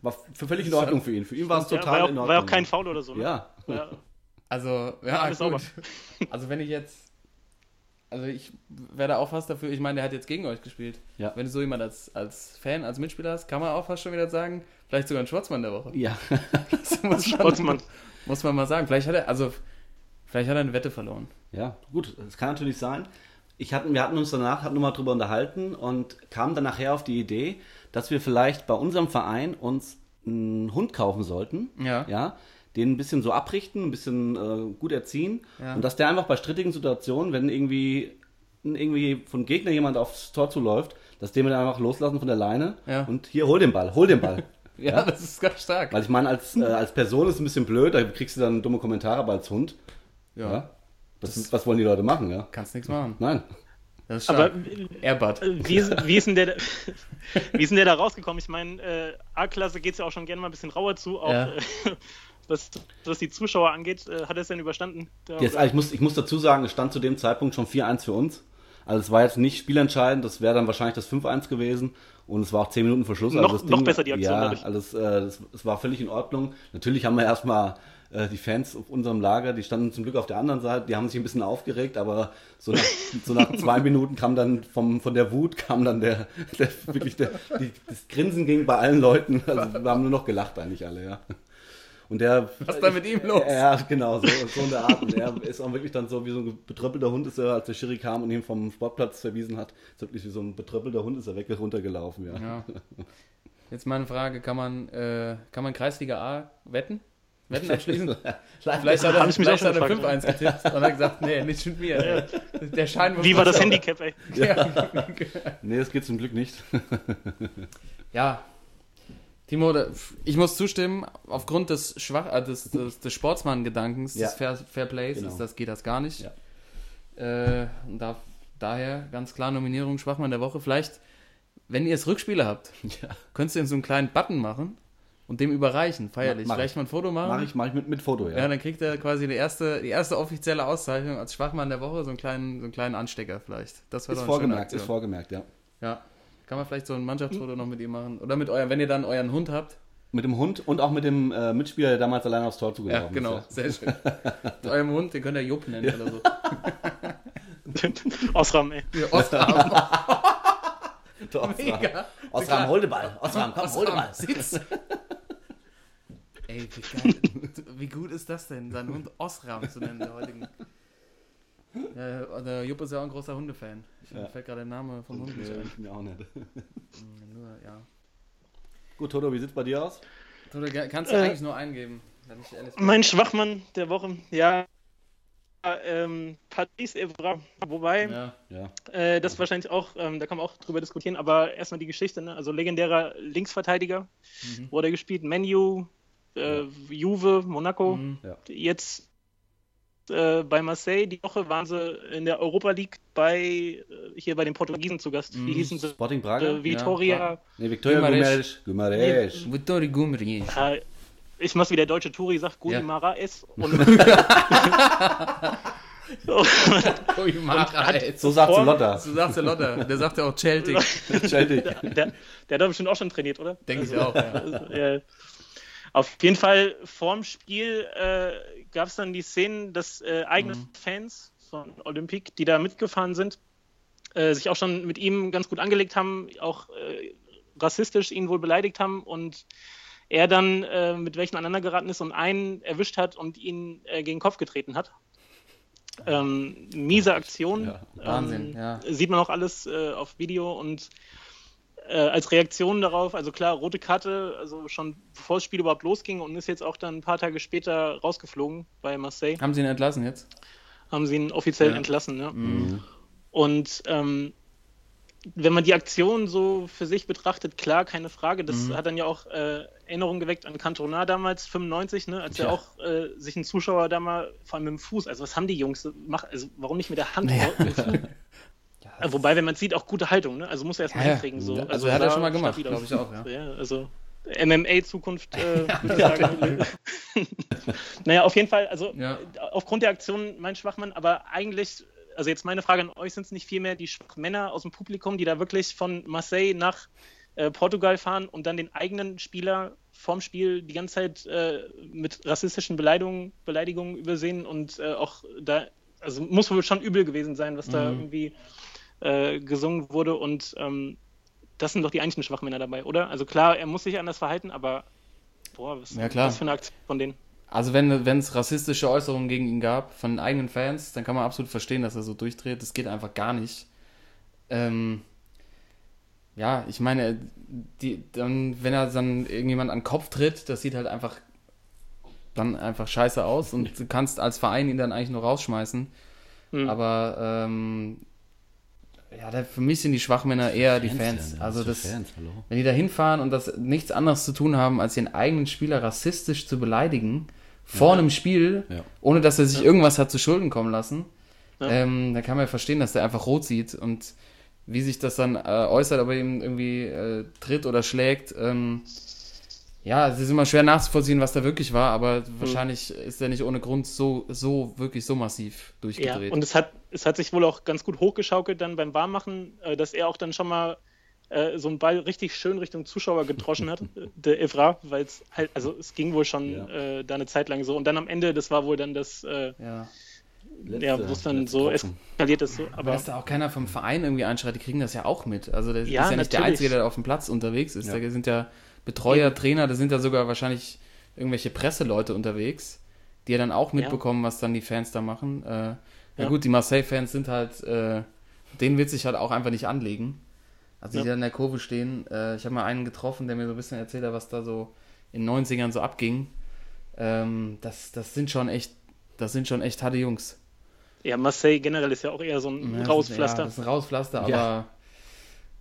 war völlig in Ordnung für ihn. Für ihn war es Ja, total war, in auch, Ordnung. war auch kein Foul oder so. Ne? Ja. Ja. Also, ja, Alles gut. sauber. Also, wenn ich jetzt. Also, ich wäre da auch fast dafür. Ich meine, der hat jetzt gegen euch gespielt. Ja. Wenn du so jemand als, als Fan, als Mitspieler hast, kann man auch fast schon wieder sagen, vielleicht sogar ein Schwarzmann der Woche. Ja. Das muss, man, Sportsmann. muss man mal sagen. Vielleicht hat er, also, vielleicht hat er eine Wette verloren. Ja, gut, das kann natürlich sein. Ich hatten, wir hatten uns danach hatten nochmal drüber unterhalten und kamen dann nachher auf die Idee, dass wir vielleicht bei unserem Verein uns einen Hund kaufen sollten. Ja. Ja. Den ein bisschen so abrichten, ein bisschen äh, gut erziehen. Ja. Und dass der einfach bei strittigen Situationen, wenn irgendwie, irgendwie von Gegner jemand aufs Tor zuläuft, dass den wir dann einfach loslassen von der Leine Ja. und hier, hol den Ball, hol den Ball. Ja, das ist ganz stark. Weil ich meine, als, äh, als Person ist es ein bisschen blöd, da kriegst du dann dumme Kommentare, aber als Hund, Ja. ja. Das, was wollen die Leute machen, ja? Kannst nichts machen. Nein. Das ist Aber stark. Airbud. wie ist, wie, ist denn der, da- wie ist denn der da rausgekommen? Ich meine, äh, A-Klasse geht es ja auch schon gerne mal ein bisschen rauer zu, auch Ja. äh, was, was die Zuschauer angeht. Äh, hat er es denn überstanden? Da, Jetzt, oder? ich, muss, ich muss dazu sagen, es stand zu dem Zeitpunkt schon 4-1 für uns. Also es war jetzt nicht spielentscheidend, das wäre dann wahrscheinlich das 5-1 gewesen und es war auch 10 Minuten vor Schluss. Noch- also das noch besser die Aktion Ja, dadurch. also es, äh, das, es war völlig in Ordnung. Natürlich haben wir erstmal äh, die Fans auf unserem Lager, die standen zum Glück auf der anderen Seite, die haben sich ein bisschen aufgeregt, aber so nach, so nach zwei Minuten kam dann vom, von der Wut, kam dann der, der wirklich der, die, das Grinsen ging bei allen Leuten. Also wir haben nur noch gelacht eigentlich alle, ja. Und der. Was ist da mit ihm los? Ja, genau, so, so in der Art. Und er ist auch wirklich dann so wie so ein betröppelter Hund, ist er, als der Schiri kam und ihn vom Sportplatz verwiesen hat, ist wirklich wie so ein betröppelter Hund ist er weg runtergelaufen, ja. Ja. Jetzt meine Frage: Kann man, äh, kann man Kreisliga A wetten? Wetten abschließen? Vielleicht hat er, ich mich auch vielleicht schon hat er gefragt. 5-1 getippt und hat gesagt: Nee, nicht mit mir. Der Schein Wie war das. Handicap, ey? Nee, das geht zum Glück nicht. Ja. Timo, ich muss zustimmen, aufgrund des, Schwach äh, des, des, des Sportsmann-Gedankens, Ja. des Fair, Fairplays, Genau. ist das, geht das gar nicht. Ja. Äh, und da, daher ganz klar Nominierung Schwachmann der Woche. Vielleicht, wenn ihr es Rückspiele habt, Ja. könntest du in so einen kleinen Button machen und dem überreichen, feierlich. Mach- Vielleicht ich. mal ein Foto machen. Mach ich, mach ich mit, mit Foto, Ja, ja. dann kriegt er quasi die erste, die erste offizielle Auszeichnung als Schwachmann der Woche, so einen kleinen, so einen kleinen Anstecker vielleicht. Das wäre Ist vorgemerkt, ist vorgemerkt, ja. Ja. Kann man vielleicht so ein Mannschaftsfoto noch mit ihm machen. Oder mit eurem, wenn ihr dann euren Hund habt, Mit dem Hund und auch mit dem äh, Mitspieler, der damals alleine aufs Tor zugelaufen Ja, genau, ist. sehr schön. Mit eurem Hund, den könnt ihr Jupp nennen oder so. Osram, ey. Ja, Osram. Der Osram. Mega. Osram, hol den Ball. Osram, komm, hol den Ball. Sitz. Ey, wie geil. Wie gut ist das denn, seinen Hund Osram zu nennen, der heutigen. Ja, der Jupp ist ja auch ein großer Hundefan. Ich Ja. mir fällt gerade der Name vom Hund nicht ein. mir auch nicht. Nur, ja. Gut, Toto, wie sieht's bei dir aus? Du kannst du Äh, eigentlich nur eingeben, wenn ich ehrlich bin. Mein Schwachmann der Woche, ja. Ähm, Patrice Evra, wobei Ja. Ja. äh, das wahrscheinlich auch, ähm, da kann man auch drüber diskutieren, aber erstmal die Geschichte, ne? also legendärer Linksverteidiger, wurde er gespielt, Menu, äh, Juve, Monaco, Mhm. Ja. jetzt äh, bei Marseille, die Woche waren sie in der Europa League bei, äh, hier bei den Portugiesen zu Gast, wie Mhm. hießen sie? Sporting Braga? Äh, Vitoria, Ja, nee, Victoria Guimarães. Guimarães. Guimarães. Vittori Gumri. äh, ich muss wie der deutsche Touri sagt, Ja. Guimara S. Und, So sagt Form- Lotta. So sagt der Lotta. Der sagt ja auch Celtic. Celtic. der, der hat doch bestimmt auch schon trainiert, oder? Denke ich auch, ja. äh, auf jeden Fall vorm Spiel äh, gab es dann die Szenen, dass äh, eigene Mhm. Fans von Olympique, die da mitgefahren sind, äh, sich auch schon mit ihm ganz gut angelegt haben, auch äh, rassistisch ihn wohl beleidigt haben und er dann äh, mit welchen aneinander geraten ist und einen erwischt hat und ihn äh, gegen den Kopf getreten hat. Ähm, miese Aktion. Ja, Wahnsinn, ähm, ja. Sieht man auch alles auf Video und äh, als Reaktion darauf, also klar, rote Karte, also schon bevor das Spiel überhaupt losging und ist jetzt auch dann ein paar Tage später rausgeflogen bei Marseille, Haben sie ihn entlassen jetzt? haben sie ihn offiziell Ja. entlassen. Ja. Mhm. Und ähm, wenn man die Aktion so für sich betrachtet, klar, keine Frage, das Mhm. hat dann ja auch äh, Erinnerungen geweckt an Cantona damals, 95, ne, als Ja. ja auch äh, sich ein Zuschauer da mal, vor allem mit dem Fuß, also was haben die Jungs, mach, also warum nicht mit der Hand? Ja. Wobei, wenn man sieht, auch gute Haltung, ne? Also muss er erstmal Ja, hinkriegen. So. Also hat er schon mal gemacht, stabil glaub aus. ich auch, ja. ja also MMA-Zukunft, äh, würde ich sagen. naja, auf jeden Fall, also Ja. aufgrund der Aktion mein Schwachmann, aber eigentlich, also jetzt meine Frage an euch, sind es nicht vielmehr die Schwachmänner aus dem Publikum, die da wirklich von Marseille nach äh, Portugal fahren und dann den eigenen Spieler vorm Spiel die ganze Zeit äh, mit rassistischen Beleidigungen, Beleidigungen übersehen und äh, auch da, also muss wohl schon übel gewesen sein, was da Mhm. irgendwie äh, gesungen wurde und ähm, das sind doch die eigentlichen Schwachmänner dabei, oder? Also klar, er muss sich anders verhalten, aber boah, was, Ja, was für eine Aktion von denen. Also wenn es rassistische Äußerungen gegen ihn gab von den eigenen Fans, dann kann man absolut verstehen, dass er so durchdreht. Das geht einfach gar nicht. Ähm, ja, ich meine, die, dann, wenn er dann irgendjemand an den Kopf tritt, das sieht halt einfach dann einfach scheiße aus und du kannst als Verein ihn dann eigentlich nur rausschmeißen. Hm. Aber ähm, ja, da, für mich sind die Schwachmänner eher die Fans. denn? Also das, Fans, hallo? wenn die da hinfahren und das nichts anderes zu tun haben, als den eigenen Spieler rassistisch zu beleidigen, vor einem Spiel, Ja. ohne dass er sich irgendwas hat zu Schulden kommen lassen, Ja. ähm, dann kann man ja verstehen, dass der einfach rot sieht und wie sich das dann äh, äußert, ob er ihm irgendwie äh, tritt oder schlägt. Ähm, ja, es ist immer schwer nachzuvollziehen, was da wirklich war, aber wahrscheinlich ist er nicht ohne Grund so, so, wirklich so massiv Ja, durchgedreht. und es hat, es hat sich wohl auch ganz gut hochgeschaukelt dann beim Warmmachen, äh, dass er auch dann schon mal äh, so einen Ball richtig schön Richtung Zuschauer gedroschen hat, äh, der Evra, weil es halt, also es ging wohl schon Ja. äh, da eine Zeit lang so. Und dann am Ende, das war wohl dann das, äh, ja. Letzte- ja, wo es dann so Tropfen. eskaliert ist. So. Aber Aber dass da auch keiner vom Verein irgendwie einschreit, die kriegen das ja auch mit. Also der Ja, ist ja nicht der natürlich. Einzige, der auf dem Platz unterwegs ist. Ja. Da sind ja Betreuer, Trainer, da sind ja sogar wahrscheinlich irgendwelche Presseleute unterwegs, die ja dann auch mitbekommen, was dann die Fans da machen. Äh, ja. Ja. gut, die Marseille-Fans sind halt, äh, denen wird sich halt auch einfach nicht anlegen. Also die Ja. da in der Kurve stehen. Äh, ich habe mal einen getroffen, der mir so ein bisschen erzählt hat, was da so in den 90ern so abging. Ähm, das, das sind schon echt, das sind schon echt harte Jungs. ja, Marseille generell ist ja auch eher so ein Ja, das ist- Rauspflaster. Ja, das ist ein Rauspflaster, Ja. aber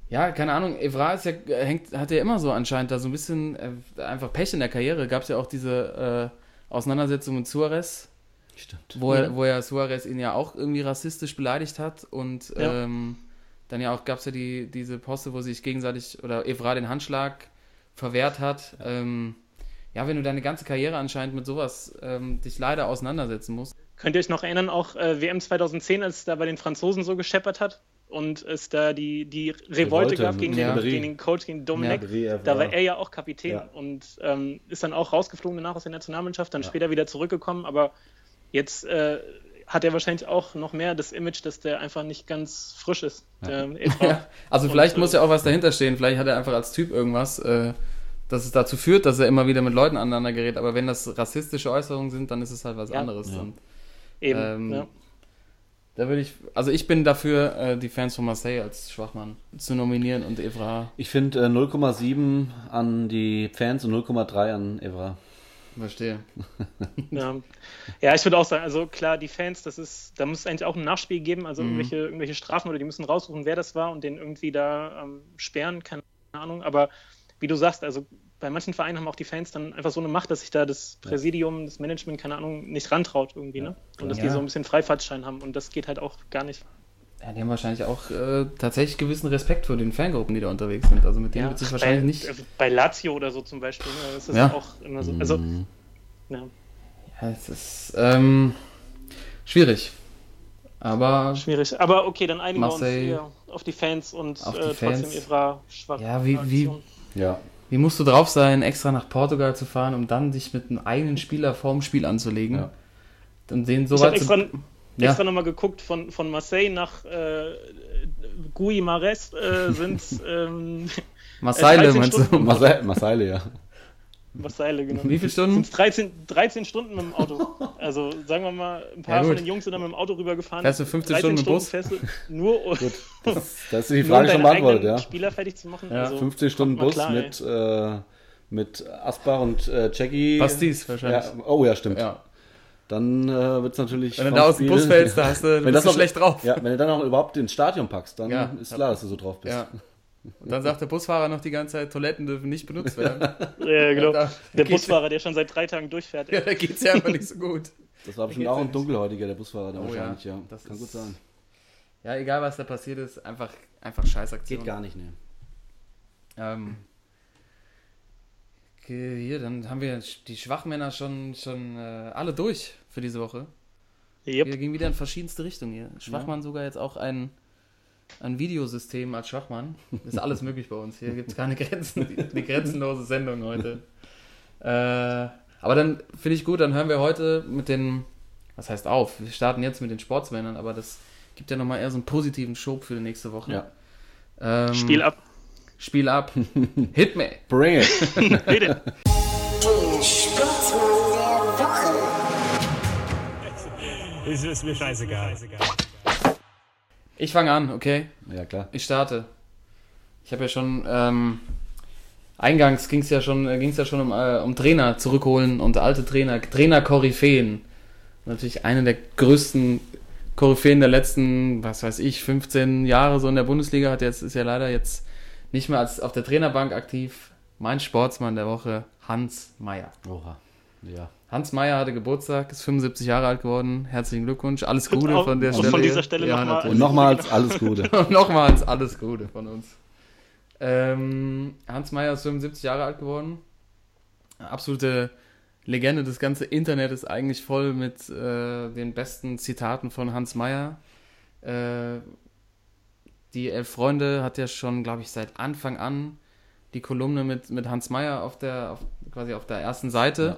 ja, keine Ahnung. Evra ist ja, hängt, hat ja immer so anscheinend da so ein bisschen äh, einfach Pech in der Karriere. Gab es ja auch diese äh, Auseinandersetzung mit Suarez, Stimmt. wo, er, wo ja Suarez ihn ja auch irgendwie rassistisch beleidigt hat und Ja. ähm, dann ja auch gab es ja die, diese Poste, wo sich gegenseitig oder Evra den Handschlag verwehrt hat. Ähm, ja, wenn du deine ganze Karriere anscheinend mit sowas ähm, dich leider auseinandersetzen musst. Könnt ihr euch noch erinnern, auch äh, WM 2010, als es da bei den Franzosen so gescheppert hat? Und es da die, die Revolte, Revolte gab gegen, Ja. den, gegen den Coach, gegen Dominik. Ja, da war er ja auch Kapitän Ja. und ähm, ist dann auch rausgeflogen danach aus der Nationalmannschaft, dann später wieder zurückgekommen, aber jetzt äh, hat er wahrscheinlich auch noch mehr das Image, dass der einfach nicht ganz frisch ist. Also Und, vielleicht äh, muss ja auch was dahinter stehen. Vielleicht hat er einfach als Typ irgendwas, äh, dass es dazu führt, dass er immer wieder mit Leuten aneinander gerät. Aber wenn das rassistische Äußerungen sind, dann ist es halt was Ja. anderes. Ja. Und Eben, ähm, ja. Da würde ich, also ich bin dafür, äh, die Fans von Marseille als Schwachmann zu nominieren und Evra Ich finde äh, 0,7 an die Fans und 0,3 an Evra. verstehe. Ja, ja ich würde auch sagen, also klar, die Fans, das ist, da muss es eigentlich auch ein Nachspiel geben, also Mhm. irgendwelche, irgendwelche Strafen oder die müssen raussuchen, wer das war und den irgendwie da ähm, sperren, keine Ahnung. Aber wie du sagst, also bei manchen Vereinen haben auch die Fans dann einfach so eine Macht, dass sich da das Präsidium, das Management, keine Ahnung, nicht rantraut irgendwie, ne? Und dass die Ja. so ein bisschen Freifahrtschein haben und das geht halt auch gar nicht. Ja, die haben wahrscheinlich auch äh, tatsächlich gewissen Respekt vor den Fangruppen, die da unterwegs sind. Also mit denen Ja, wird sich wahrscheinlich bei, nicht. also bei Lazio oder so zum Beispiel, ne? das ist Ja. auch immer so. Also, Mhm. ja, Ja, es ist ähm, schwierig. Aber schwierig. Aber okay, dann einigen Marseille. wir uns hier auf die Fans und Auf die äh, trotzdem Fans. Evra schwach. Ja, wie- wie-. Ja. Wie musst du drauf sein, extra nach Portugal zu fahren, um dann dich mit einem eigenen Spieler vorm Spiel anzulegen? Ja. Dann den so Ich habe weit extra, ja, extra nochmal geguckt, von, von Marseille nach äh, Mares äh, sind ähm, Marseille, 13 meinst du? Marseille, ja. Marseille, genau. Wie viele Stunden? Sind 13, 13 Stunden mit dem Auto. Also sagen wir mal, ein paar Ja, gut. von den Jungs sind dann mit dem Auto rübergefahren. Fährst du 15 Stunden mit dem Bus? fährst du nur, um- Das, das ist die um Frage schon beantwortet, ja. Spieler fertig zu machen. Ja. Also, 50 Stunden Bus klar, mit, äh, mit Asbach und äh, Jackie. Pastis wahrscheinlich. Ja, oh ja, stimmt. Ja. Dann äh, wird es natürlich. Wenn du da aus dem Bus fällst, da hast du, Wenn bist das du noch- schlecht drauf. Ja, wenn du dann auch überhaupt ins Stadion packst, dann Ja. ist klar, dass du so drauf bist. Ja. Und dann sagt der Busfahrer noch die ganze Zeit, Toiletten dürfen nicht benutzt werden. Ja, genau. Da- Der Busfahrer, der schon seit drei Tagen durchfährt. Ja, da geht's ja einfach nicht so gut. Das war bestimmt geht's auch ja ein dunkelhäutiger, der Busfahrer da Oh ja, wahrscheinlich, ja. das Kann ist- gut sein. Ja, egal was da passiert ist, einfach, einfach Scheißaktion. Geht gar nicht, ne. Ähm, okay, hier, dann haben wir die Schwachmänner schon, schon äh, alle durch für diese Woche. Yep. Wir gingen wieder in verschiedenste Richtungen hier. Schwachmann sogar jetzt auch ein, ein Videosystem als Schwachmann. Ist alles möglich bei uns. Hier gibt es keine Grenzen. Die, die grenzenlose Sendung heute. Äh, aber dann finde ich gut, dann hören wir heute mit den, was heißt auf? Wir starten jetzt mit den Sportsmännern, aber das gibt ja nochmal eher so einen positiven Schub für die nächste Woche. Ja. Ähm, Spiel ab. Spiel ab. Hit me. Bring it! Rede. Der Sportsmann der Woche. Es ist mir scheißegal. Ich fange an, okay? ja, klar. Ich starte. Ich habe ja schon, ähm, eingangs ging es ja schon, äh, ging's ja schon um, äh, um Trainer zurückholen und alte Trainer, Trainer-Koryphäen. Natürlich eine der größten Koryphäen der letzten, was weiß ich, 15 Jahre so in der Bundesliga, hat jetzt, ist ja leider jetzt nicht mehr als auf der Trainerbank aktiv. Mein Sportsmann der Woche, Hans Meyer. Oha. Ja. Hans Meyer hatte Geburtstag, ist 75 Jahre alt geworden. Herzlichen Glückwunsch. Alles Gute auch- von der Stelle. von dieser Stelle nochmal- natürlich. Und nochmals alles Gute. Und nochmals alles Gute von uns. Ähm, Hans Meyer ist 75 Jahre alt geworden. Absolute Legende. Das ganze Internet ist eigentlich voll mit äh, den besten Zitaten von Hans Meyer. Äh, die Elf Freunde hat ja schon, glaube ich, seit Anfang an die Kolumne mit, mit Hans Meyer auf der, auf, quasi auf der ersten Seite.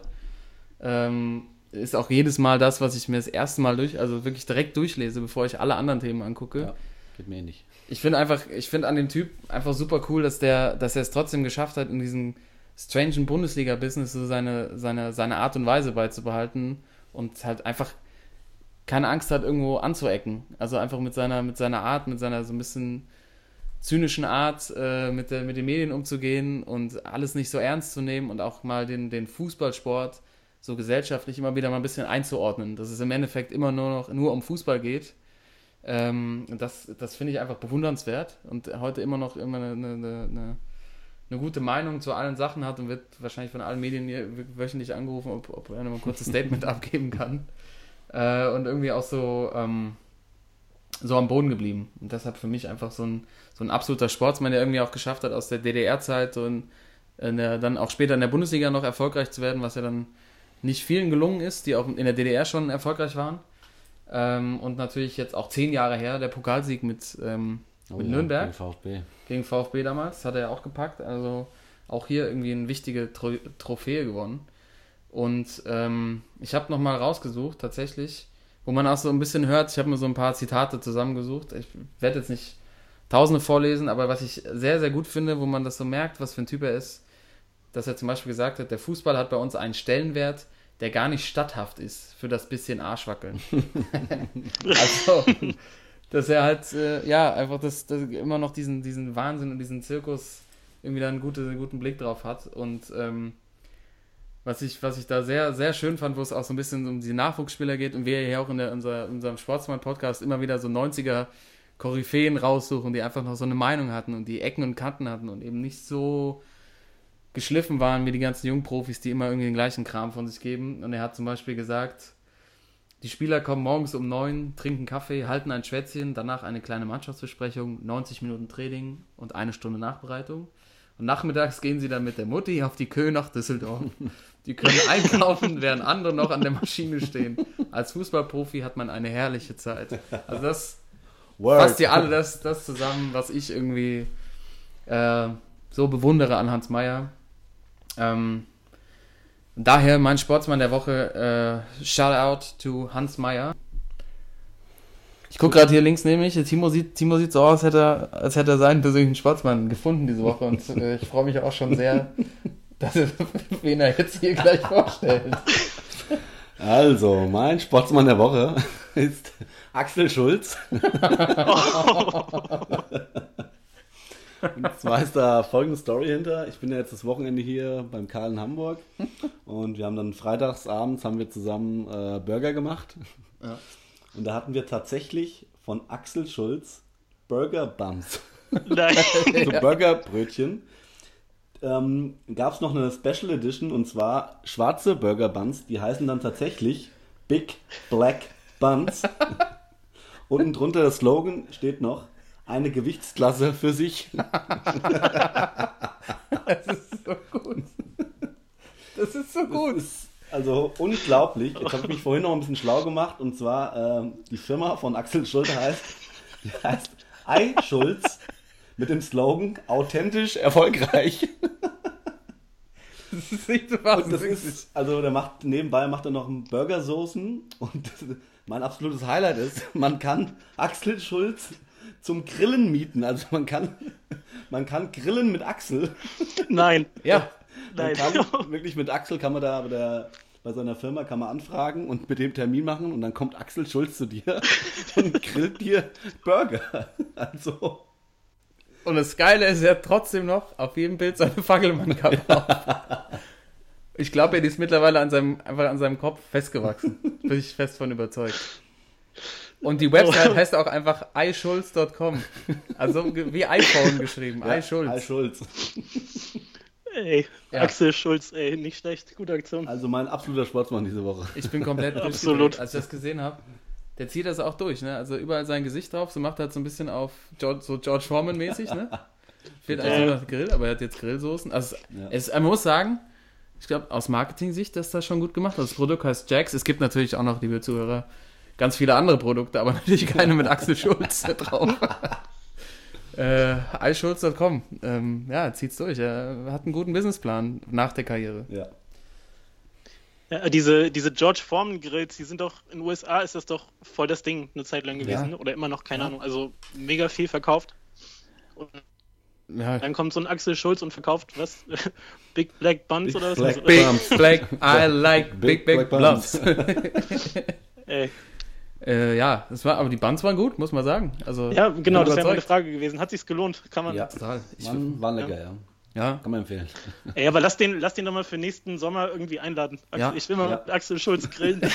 Ähm, ist auch jedes Mal das, was ich mir das erste Mal durch, also wirklich direkt durchlese, bevor ich alle anderen Themen angucke. Ja. Geht mir ähnlich. Ich finde einfach, ich finde an dem Typ einfach super cool, dass der, dass er es trotzdem geschafft hat, in diesem strangen Bundesliga-Business so seine, seine, seine Art und Weise beizubehalten und halt einfach keine Angst hat, irgendwo anzuecken. Also einfach mit seiner, mit seiner Art, mit seiner so ein bisschen zynischen Art, äh, mit, der, mit den Medien umzugehen und alles nicht so ernst zu nehmen und auch mal den, den Fußballsport so gesellschaftlich immer wieder mal ein bisschen einzuordnen, dass es im Endeffekt immer nur noch nur um Fußball geht. Ähm, das das finde ich einfach bewundernswert und heute immer noch immer eine, eine, eine, eine gute Meinung zu allen Sachen hat und wird wahrscheinlich von allen Medien hier wöchentlich angerufen, ob, ob er noch ein kurzes Statement abgeben kann. Äh, und irgendwie auch so, ähm, so am Boden geblieben. Und deshalb für mich einfach so ein, so ein absoluter Sportsmann, der irgendwie auch geschafft hat, aus der DDR-Zeit und in der, dann auch später in der Bundesliga noch erfolgreich zu werden, was ja dann nicht vielen gelungen ist, die auch in der DDR schon erfolgreich waren. Ähm, und natürlich jetzt auch zehn Jahre her, der Pokalsieg mit, ähm, Oh mit ja, Nürnberg gegen VfB. gegen VfB damals, hat er auch gepackt. Also auch hier irgendwie eine wichtige Tro Trophäe gewonnen. Und ähm, ich habe nochmal rausgesucht, tatsächlich, wo man auch so ein bisschen hört, ich habe mir so ein paar Zitate zusammengesucht. Ich werde jetzt nicht tausende vorlesen, aber was ich sehr, sehr gut finde, wo man das so merkt, was für ein Typ er ist, dass er zum Beispiel gesagt hat, der Fußball hat bei uns einen Stellenwert, der gar nicht statthaft ist für das bisschen Arschwackeln. also, dass er halt, äh, ja, einfach das, das immer noch diesen, diesen Wahnsinn und diesen Zirkus irgendwie da einen, gute, einen guten Blick drauf hat. Und ähm, was, ich, was ich da sehr, sehr schön fand, wo es auch so ein bisschen um die Nachwuchsspieler geht und wir hier auch in der, unser, unserem Sportsmann-Podcast immer wieder so 90er Koryphäen raussuchen, die einfach noch so eine Meinung hatten und die Ecken und Kanten hatten und eben nicht so geschliffen waren wie die ganzen Jungprofis, die immer irgendwie den gleichen Kram von sich geben. Und er hat zum Beispiel gesagt, die Spieler kommen morgens um neun, trinken Kaffee, halten ein Schwätzchen, danach eine kleine Mannschaftsbesprechung, 90 Minuten Training und eine Stunde Nachbereitung. Und nachmittags gehen sie dann mit der Mutti auf die Kö nach Düsseldorf. Die können einkaufen, während andere noch an der Maschine stehen. Als Fußballprofi hat man eine herrliche Zeit. Also das fasst ihr alle das, das zusammen, was ich irgendwie äh, so bewundere an Hans Meyer. Ähm, daher mein Sportsmann der Woche, äh, Shout out to Hans Meyer. Ich gucke gerade hier links neben mich, der Timo sieht, Timo sieht so aus, als hätte, er, als hätte er seinen persönlichen Sportsmann gefunden diese Woche und äh, ich freue mich auch schon sehr, dass er, wen er jetzt hier gleich vorstellt. Also, mein Sportsmann der Woche ist Axel Schulz. Und zwar ist da folgende Story hinter. Ich bin ja jetzt das Wochenende hier beim Karl in Hamburg und wir haben dann freitags abends haben wir zusammen äh, Burger gemacht. Ja. Und da hatten wir tatsächlich von Axel Schulz Burger Buns. Nein. so Burgerbrötchen. Ähm, Gab es noch eine Special Edition und zwar schwarze Burger Buns, die heißen dann tatsächlich Big Black Buns. Unten drunter der Slogan steht noch eine Gewichtsklasse für sich. Das ist so gut. Das ist so gut. Das ist also unglaublich. Jetzt habe ich mich vorhin noch ein bisschen schlau gemacht und zwar ähm, die Firma von Axel Schulze heißt, die heißt Ei Schulz mit dem Slogan authentisch erfolgreich. Das ist nicht zu fassen. Und das ist, also der macht nebenbei macht er noch Burgersoßen und mein absolutes Highlight ist, man kann Axel Schulz zum Grillen mieten. Also man kann, man kann grillen mit Axel. Nein. ja, Man Nein. kann wirklich mit Axel kann man da bei, der, bei seiner Firma kann man anfragen und mit dem Termin machen und dann kommt Axel Schulz zu dir und grillt dir Burger. Also Und das Geile ist, er hat trotzdem noch auf jedem Bild seine Fackelmann-Kappe auf. Ich glaube, er ist mittlerweile an seinem, einfach an seinem Kopf festgewachsen. Bin ich fest von überzeugt. Und die Website heißt auch einfach ischulz.com. Also wie iPhone geschrieben. Ei iSchulz. Schulz. Ey, Ja. Axel Schulz, ey, nicht schlecht. Gute Aktion. Also mein absoluter Sportsmann diese Woche. Ich bin komplett Absolut. als ich das gesehen habe. Der zieht das auch durch, ne? Also überall sein Gesicht drauf, so macht er halt so ein bisschen auf George, so George Foreman-mäßig, ne? Fehlt eigentlich nur noch Grill, aber er hat jetzt Grillsoßen. Also Ja. es, man muss sagen, ich glaube, aus Marketing-Sicht ist das schon gut gemacht. Das Produkt heißt Jax. Es gibt natürlich auch noch, liebe Zuhörer, ganz viele andere Produkte, aber natürlich keine mit Axel Schulz da drauf. äh, iSchulz.com. Ähm, ja, zieht's durch. Er hat einen guten Businessplan nach der Karriere. Ja. Ja, diese, diese George Foreman Grills, die sind doch in den USA ist das doch voll das Ding eine Zeit lang gewesen, Ja. oder immer noch, keine Ahnung. Also mega viel verkauft. Und Ja, dann kommt so ein Axel Schulz und verkauft was? Big Black Buns Big oder was? Black Also, Big Bumps. Black, I like big, Big big, Black Blumps. Ey. Äh, ja, das war, aber die Buns waren gut, muss man sagen. Also, Ja, genau, das wäre meine. Frage gewesen. Hat sich's gelohnt? Kann man. Ja. Total. Ich, Waren, waren lecker, ja. ja, Kann man empfehlen. Ey, aber lass den, lass den doch mal für nächsten Sommer irgendwie einladen. Axel, Ja. Ich will mal Ja. mit Axel Schulz grillen.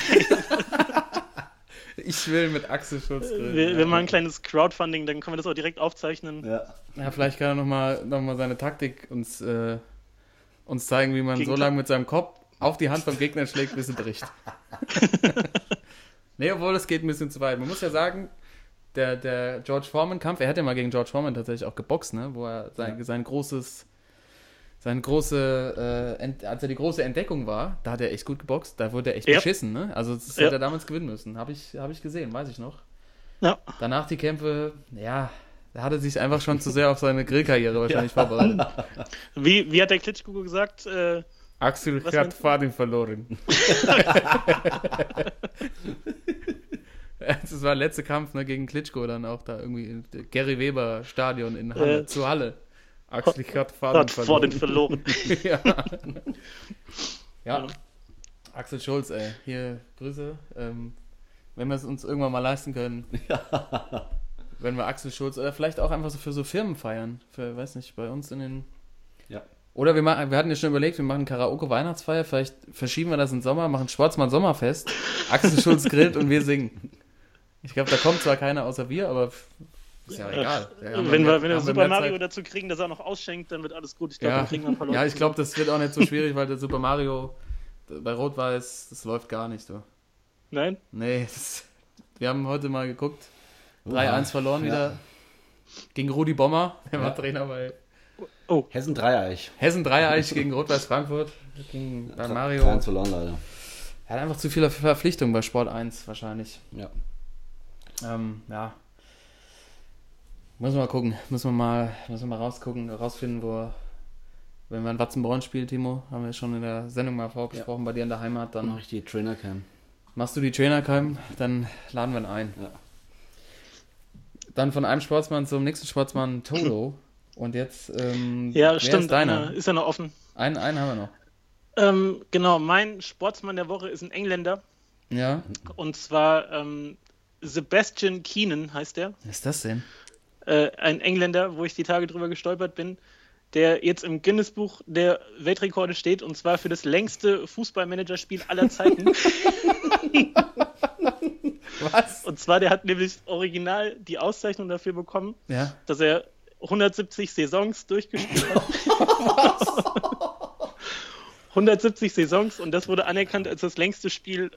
ich will mit Axel Schulz grillen. wir, ja. wir machen ein kleines Crowdfunding, dann können wir das auch direkt aufzeichnen. Ja. Ja, vielleicht kann er nochmal noch mal seine Taktik uns, äh, uns zeigen, wie man Gegen so lange mit seinem Kopf auf die Hand vom Gegner schlägt, bis sie bricht. Nee, obwohl das geht ein bisschen zu weit. Man muss ja sagen, der, der George Foreman-Kampf, er hat ja mal gegen George Foreman tatsächlich auch geboxt, ne? wo er sein, sein großes Seine große, äh, als er die große Entdeckung war, da hat er echt gut geboxt, da wurde er echt Ja. beschissen, ne? Also das Ja. hätte er damals gewinnen müssen. Habe ich, hab ich gesehen, weiß ich noch. Ja. Danach die Kämpfe, ja, da hat er sich einfach schon zu sehr auf seine Grillkarriere wahrscheinlich vorbereitet. Wie, wie hat der Klitschko gesagt? Äh, Axel Was hat? Faden verloren. Das war der letzte Kampf ne, gegen Klitschko, dann auch da irgendwie im Gary Weber Stadion in Halle, Äh, zu Halle. Axel hat Faden hat vor den verloren. verloren. ja. ja. Axel Schulz, ey, hier Grüße. Ähm, wenn wir es uns irgendwann mal leisten können, wenn wir Axel Schulz oder vielleicht auch einfach so für so Firmen feiern, für, weiß nicht, bei uns in den Ja. Oder wir, machen, wir hatten ja schon überlegt, wir machen Karaoke-Weihnachtsfeier, vielleicht verschieben wir das in den Sommer, machen Schwarzmann Sommerfest, Axel Schulz grillt und wir singen. Ich glaube, da kommt zwar keiner außer wir, aber ist ja egal. Haben wenn wir, wenn wir Super Mario Zeit. dazu kriegen, dass er noch ausschenkt, dann wird alles gut. Ich glaube, Ja, dann kriegen wir ein paar Leute. ja, ich glaube, das wird auch nicht so schwierig, weil der Super Mario bei Rot-Weiß, das läuft gar nicht. Du. Nein? Nee, das, wir haben heute mal geguckt. 3-1 verloren Ja. wieder gegen Rudi Bommer, der war Ja. Trainer bei Hessen Dreieich. Hessen Dreieich gegen Rot-Weiß Frankfurt. Gegen, bei Mario. 3 verloren leider. Er hat einfach zu viele Verpflichtungen bei Sport 1 wahrscheinlich. Ja. Ähm, ja. Müssen wir mal gucken. Müssen wir mal, müssen wir mal rausgucken, rausfinden, wo. Wenn wir in Watzenbronn spielen, Timo, haben wir schon in der Sendung mal vorgesprochen, bei dir in der Heimat, Dann mache ich die Trainercam. machst du die Trainercam, dann laden wir ihn ein. Ja. Dann von einem Sportsmann zum nächsten Sportsmann, Toto. Und jetzt, ähm, Ja, stimmt. ist deiner? Ist ja noch offen. Einen, einen haben wir noch. Ähm, genau, mein Sportsmann der Woche ist ein Engländer. Ja, Und zwar ähm, Sebastian Keenan heißt der. was ist das denn? Äh, ein Engländer, wo ich die Tage drüber gestolpert bin, der jetzt im Guinness-Buch der Weltrekorde steht und zwar für das längste Fußballmanagerspiel aller Zeiten. Was? und zwar, der hat nämlich original die Auszeichnung dafür bekommen, Ja. dass er 170 Saisons durchgespielt hat. 170 Saisons und das wurde anerkannt als das längste Spiel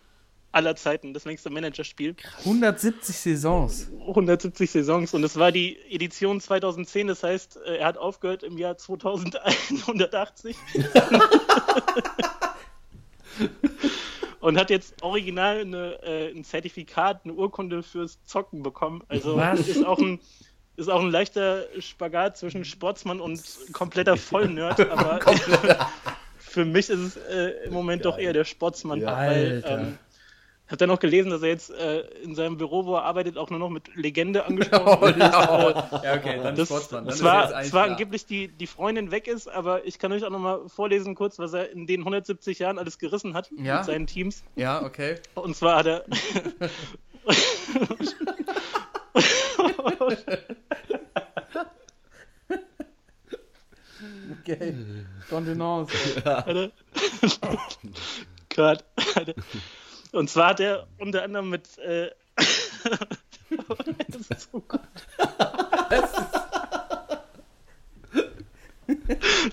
aller Zeiten, das längste Managerspiel. 170 Saisons. 170 Saisons und es war die Edition 2010, das heißt, äh, er hat aufgehört im Jahr 2180 und hat jetzt original eine, äh, ein Zertifikat, eine Urkunde fürs Zocken bekommen. Also Was? ist auch ein ist auch ein leichter Spagat zwischen Sportsmann und kompletter Vollnerd, aber für mich ist es äh, im Moment doch eher der Sportsmann, Ja. weil Alter. ähm, ich habe dann noch gelesen, dass er jetzt äh, in seinem Büro, wo er arbeitet, auch nur noch mit Legende angesprochen wird. ja, okay, dann Das, Sportsmann. Dann zwar, zwar angeblich die, die Freundin weg ist, aber ich kann euch auch noch mal vorlesen kurz, was er in den 170 Jahren alles gerissen hat Ja? mit seinen Teams. Ja, okay. Und zwar hat er Okay. Kontenance. er- Gott. Und zwar hat er unter anderem mit äh, das ist so gut.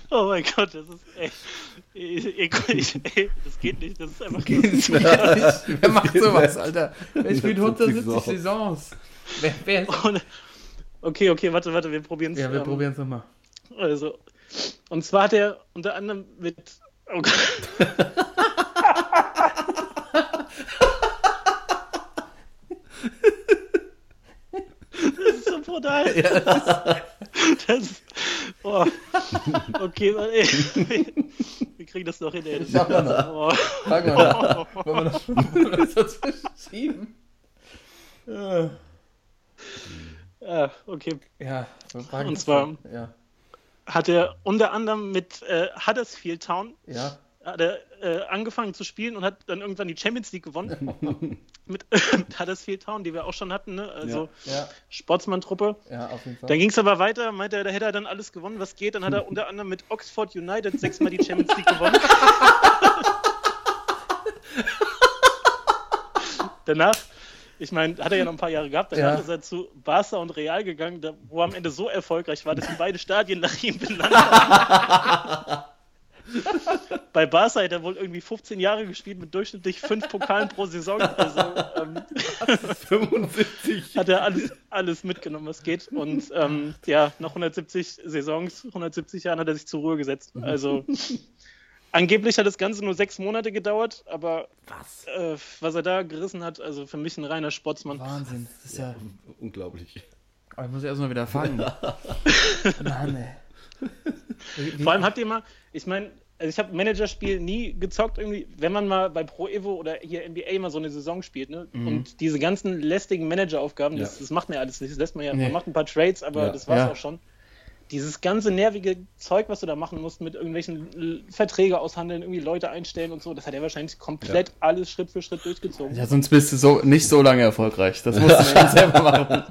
Oh mein Gott, das ist echt. Das geht nicht, das ist einfach. Wer macht sowas, Alter? Wer spielt 170 Saisons. Wer, wer ist... Und- Okay, okay, warte, warte, wir probieren es. Ja, wir probieren es nochmal. Also, und zwar hat er unter anderem mit. Oh Gott. Das ist so brutal. das ist, oh. Okay, warte, ey. wir kriegen das noch hin. Ey. Das Schaffen wir noch. Oh. Frag mal nach. Wollen wir noch wollen wir das dazwischen schieben? Ja. Ja, okay. Ja, Und das zwar-. Ja. Hat er unter anderem mit äh, Huddersfield Town Ja. Hat er äh, angefangen zu spielen und hat dann irgendwann die Champions League gewonnen. mit, mit Huddersfield Town, die wir auch schon hatten, ne? also Ja. Sportsmann-Truppe. Ja, auf jeden Fall. Dann ging es aber weiter, meinte er, da hätte er dann alles gewonnen, was geht. Dann hat er unter anderem mit Oxford United sechsmal die Champions League gewonnen. Danach, ich meine, hat er ja noch ein paar Jahre gehabt, danach Ja. ist er zu Barca und Real gegangen, wo er am Ende so erfolgreich war, dass sie beide Stadien nach ihm benannt haben. bei Barca hat er wohl irgendwie 15 Jahre gespielt mit durchschnittlich fünf Pokalen pro Saison. Also ähm, 75. hat er alles, alles mitgenommen, was geht. Und ähm, ja, nach 170 Saisons, 170 Jahren hat er sich zur Ruhe gesetzt. Also angeblich hat das Ganze nur sechs Monate gedauert, aber Was? äh, was er da gerissen hat, also für mich ein reiner Sportsmann. Wahnsinn. Das ist ja. Unglaublich. Oh, ich muss erstmal wieder fangen. Mann, ey. Vor allem habt ihr mal, ich meine, also ich habe Managerspiel nie gezockt irgendwie, wenn man mal bei Pro Evo oder hier NBA mal so eine Saison spielt, ne? Und diese ganzen lästigen Manageraufgaben, das, Ja. das macht man ja alles nicht. Das lässt man ja, Nee. man macht ein paar Trades, aber Ja. das war's Ja. auch schon. Dieses ganze nervige Zeug, was du da machen musst, mit irgendwelchen Verträge aushandeln, irgendwie Leute einstellen und so, das hat er wahrscheinlich komplett alles Schritt für Schritt durchgezogen. Ja, sonst bist du so, nicht so lange erfolgreich. Das musst du schon selber machen.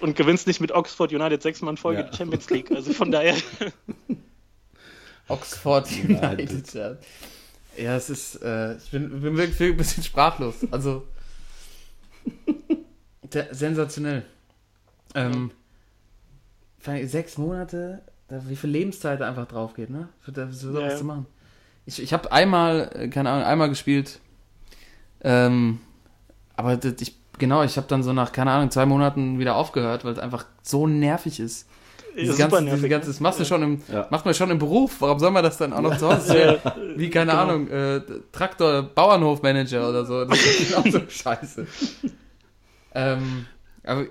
Und gewinnst nicht mit Oxford United sechsmal in Folge Ja. die Champions League. Also von daher, Oxford United. ja. Ja, es ist, äh, ich bin, bin wirklich ein bisschen sprachlos. Also, der, sensationell. Ähm, vor allem sechs Monate, da, wie viel Lebenszeit da einfach drauf geht, ne? Für, da- für sowas Ja, ja. zu machen. Ich, ich habe einmal, äh, keine Ahnung, einmal gespielt. Ähm, aber das, ich, genau, ich habe dann so nach, keine Ahnung, zwei Monaten wieder aufgehört, weil es einfach so nervig ist. Diese super ganze, nervig, diese ganze, das machst du schon im, Ja. macht man schon im Beruf. Warum soll man das dann auch noch zu Hause? Wie, keine Genau. Ahnung, äh, Traktor, Bauernhofmanager oder so. Das ist genauso scheiße. Ähm, aber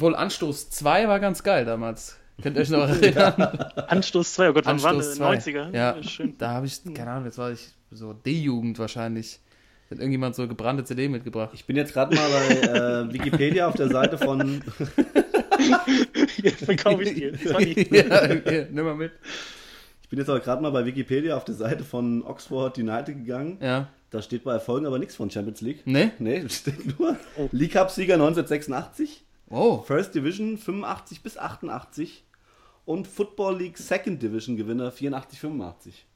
wohl Anstoß 2 war ganz geil damals. Könnt ihr euch noch erinnern? Anstoß 2, oh Gott, wann Anstoß das? 2. 90er? Ja, Schön. da habe ich, keine Ahnung, jetzt war ich so D-Jugend wahrscheinlich. Hat irgendjemand so gebrannte CD mitgebracht. Ich bin jetzt gerade mal bei äh, Wikipedia auf der Seite von. Hier verkaufe ich dir. 20. ja, hier, nimm mal mit. Ich bin jetzt aber gerade mal bei Wikipedia auf der Seite von Oxford United gegangen. Ja. Da steht bei Erfolgen aber nichts von Champions League. Ne? Nee, steht nur League Cup-Sieger 1986, Oh, First Division 85 bis 88 und Football League Second Division Gewinner 84, 85.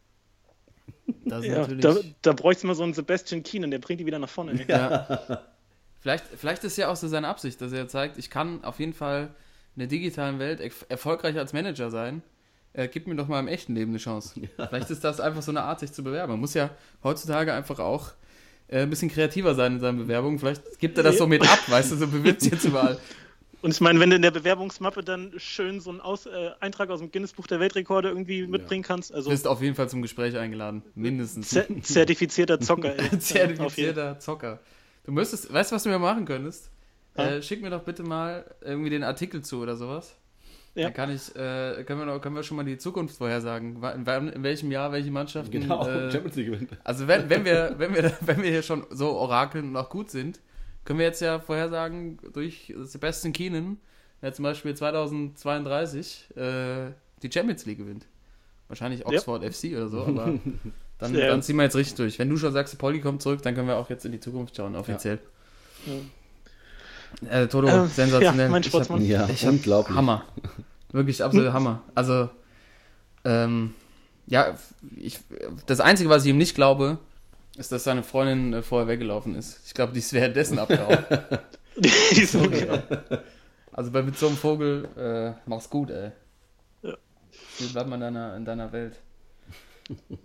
das ist Ja, natürlich. da, da bräuchte es mal so einen Sebastian Keenan, der bringt die wieder nach vorne. Ja. vielleicht, vielleicht ist ja auch so seine Absicht, dass er zeigt, ich kann auf jeden Fall in der digitalen Welt erf- erfolgreich als Manager sein. Äh, gib mir doch mal im echten Leben eine Chance. Vielleicht ist das einfach so eine Art, sich zu bewerben. Man muss ja heutzutage einfach auch äh, ein bisschen kreativer sein in seinen Bewerbungen. Vielleicht gibt er das so mit ab, weißt du, so bewirbt sich jetzt überall. Und ich meine, wenn du in der Bewerbungsmappe dann schön so einen Aus, äh, Eintrag aus dem Guinness-Buch der Weltrekorde irgendwie mitbringen kannst, Du also bist auf jeden Fall zum Gespräch eingeladen. Mindestens. zer zertifizierter Zocker. ey. Zertifizierter Zocker. Du müsstest, weißt du, was du mir machen könntest? Ja. Äh, schick mir doch bitte mal irgendwie den Artikel zu oder sowas. Ja. Dann kann ich, äh, können, wir noch, können wir schon mal die Zukunft vorhersagen. In, in welchem Jahr welche Mannschaften. Genau, Äh, Champions League gewinnt. also wenn, wenn wir, wenn wir, wenn wir hier schon so orakeln und auch gut sind, können wir jetzt ja vorhersagen durch Sebastian Keenan, der zum Beispiel 2032 äh, die Champions League gewinnt. Wahrscheinlich Oxford FC oder so, aber dann, Ja. dann ziehen wir jetzt richtig durch. Wenn du schon sagst, Polly kommt zurück, dann können wir auch jetzt in die Zukunft schauen, offiziell. Äh, Toto, Ähm, sensationell. ja, mein Ich hab- Sportsmann. Ja, ich hab unglaublich. Hammer. Wirklich absoluter Hammer. Also, ähm, ja, ich, das Einzige, was ich ihm nicht glaube, ist, dass seine Freundin äh, vorher weggelaufen ist. Ich glaube, die ist währenddessen abgehauen. Ist so genau. also bei mit so einem Vogel, äh, mach's gut, ey. Ja. Wie bleibt man in deiner, in deiner Welt?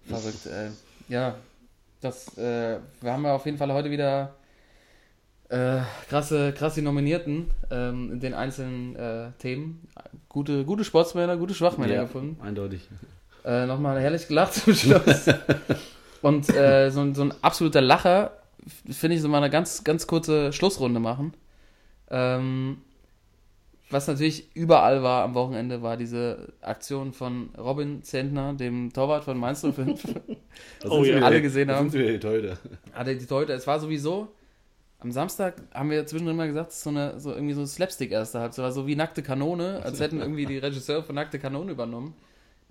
Verrückt, ey. Ja, das, äh, wir haben ja auf jeden Fall heute wieder äh, krasse, krasse Nominierten ähm, in den einzelnen äh, Themen. Gute, gute Sportsmänner, gute Schwachmänner Ja, gefunden. eindeutig. Äh, Nochmal herrlich gelacht zum Schluss. Und äh, so, ein- so ein absoluter Lacher, finde ich, so mal eine ganz, ganz kurze Schlussrunde machen. Ähm, was natürlich überall war am Wochenende, war diese Aktion von Robin Zentner, dem Torwart von Mainz 05. Das Oh ja. Alle gesehen das haben. sind wieder die Teute. Hatte die Torhüter, es war sowieso, am Samstag haben wir zwischendrin mal gesagt, es ist so, eine, so irgendwie so Slapstick erste Halbzeit, war so wie nackte Kanone, als hätten irgendwie die Regisseure von nackte Kanone übernommen.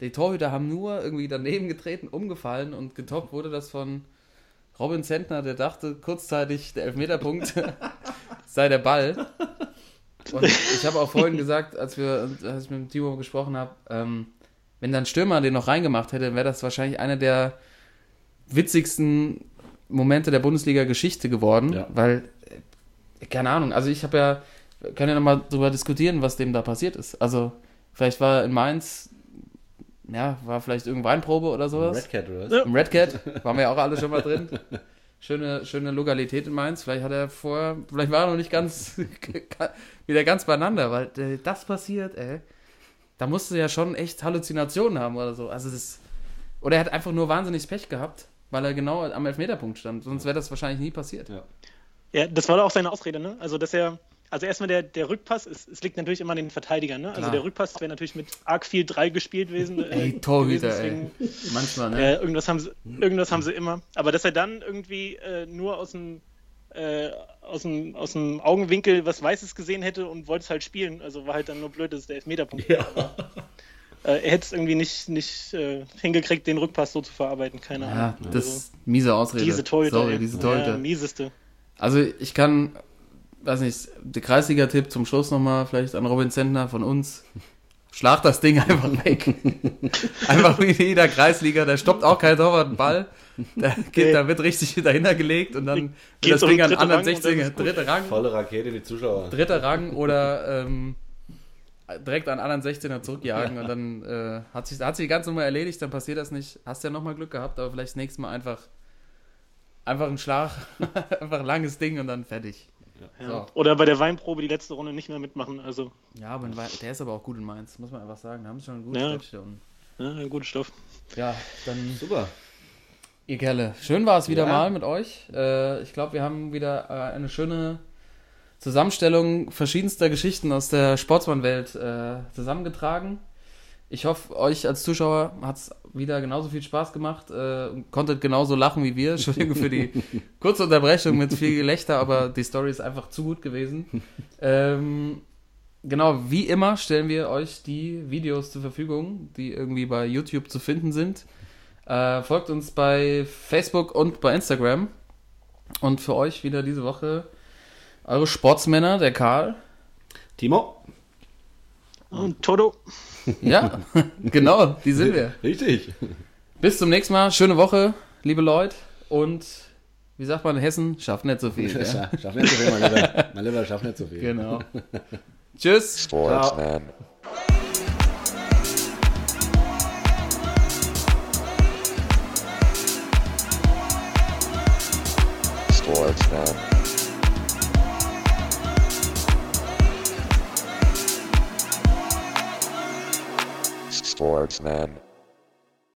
Die Torhüter haben nur irgendwie daneben getreten, umgefallen und getoppt wurde das von Robin Zentner, der dachte kurzzeitig, der Elfmeterpunkt sei der Ball. Und ich habe auch vorhin gesagt, als, wir, als ich mit dem Timo gesprochen habe, ähm, wenn dann Stürmer den noch reingemacht hätte, wäre das wahrscheinlich einer der witzigsten Momente der Bundesliga-Geschichte geworden, Ja. weil, äh, keine Ahnung, also ich habe ja, wir können ja nochmal drüber diskutieren, was dem da passiert ist. Also, vielleicht war in Mainz ja, war vielleicht irgendeine Weinprobe oder sowas. Red Cat oder was? Ja. Im Red Cat waren wir ja auch alle schon mal drin. Schöne, schöne Lokalität in Mainz. Vielleicht hat er vorher, vielleicht war er noch nicht ganz wieder ganz beieinander, weil äh, das passiert, ey. Da musste er ja schon echt Halluzinationen haben oder so. Also das. Oder er hat einfach nur wahnsinnig Pech gehabt, weil er genau am Elfmeterpunkt stand. Sonst wäre das wahrscheinlich nie passiert. Ja. Ja, das war auch seine Ausrede, ne? Also, dass er, also erstmal der, der Rückpass, es, es liegt natürlich immer an den Verteidigern, ne? Also Klar. der Rückpass wäre natürlich mit arg viel 3 gespielt gewesen. äh, Ey, Torhüter, gewesen, ey. deswegen, Manchmal, ne? äh, irgendwas, haben sie, irgendwas haben sie immer. Aber dass er dann irgendwie äh, nur aus dem, äh, aus, dem, aus dem Augenwinkel was Weißes gesehen hätte und wollte es halt spielen, also war halt dann nur blöd, dass es der Elfmeterpunkt war. Aber, äh, er hätte es irgendwie nicht, nicht äh, hingekriegt, den Rückpass so zu verarbeiten, keine Ja, Ahnung. das Also, miese Ausrede. diese Torhüter. Sorry, ey. diese Torhüter. Ja, mieseste. Also ich kann, weiß nicht, der Kreisliga-Tipp zum Schluss nochmal, vielleicht an Robin Zentner von uns. Schlag das Ding einfach weg. einfach wie jeder Kreisliga, da stoppt auch kein Torwart einen Ball. Da, geht, Nee. da wird richtig dahinter gelegt und dann Geht das Ding an anderen Rang und dann 16 ist gut. dritte Rang, Volle Rakete, die Zuschauer. dritter Rang oder ähm, direkt an anderen 16er zurückjagen und dann äh, hat sich hat sich die ganze Nummer erledigt, dann passiert das nicht. Hast ja nochmal Glück gehabt, aber vielleicht das nächste Mal einfach einfach ein Schlag, einfach ein langes Ding und dann fertig. Ja. So. Oder bei der Weinprobe die letzte Runde nicht mehr mitmachen. Also, Ja, aber der ist aber auch gut in Mainz, muss man einfach sagen. Da haben sie schon einen guten Ja. Unten. ja, guter Stoff. Ja, dann Super. ihr Kerle. Schön war es wieder Ja. mal mit euch. Äh, ich glaube, wir haben wieder äh, eine schöne Zusammenstellung verschiedenster Geschichten aus der Sportsmannwelt äh, zusammengetragen. Ich hoffe, euch als Zuschauer hat es wieder genauso viel Spaß gemacht äh, und konntet genauso lachen wie wir. Entschuldigung für die kurze Unterbrechung mit viel Gelächter, aber die Story ist einfach zu gut gewesen. Ähm, genau, wie immer stellen wir euch die Videos zur Verfügung, die irgendwie bei YouTube zu finden sind. Äh, folgt uns bei Facebook und bei Instagram. Und für euch wieder diese Woche eure Sportsmänner, der Karl. Timo? Und Toto. Ja, genau, die sind wir. Richtig. Bis zum nächsten Mal. Schöne Woche, liebe Leute. Und wie sagt man in Hessen? Schafft nicht so viel. Ja? Scha schaff nicht so viel, mein Lieber. Mein Lieber, schaff nicht so viel. Genau. Tschüss. Sportsman. Sportsman. Sportsman.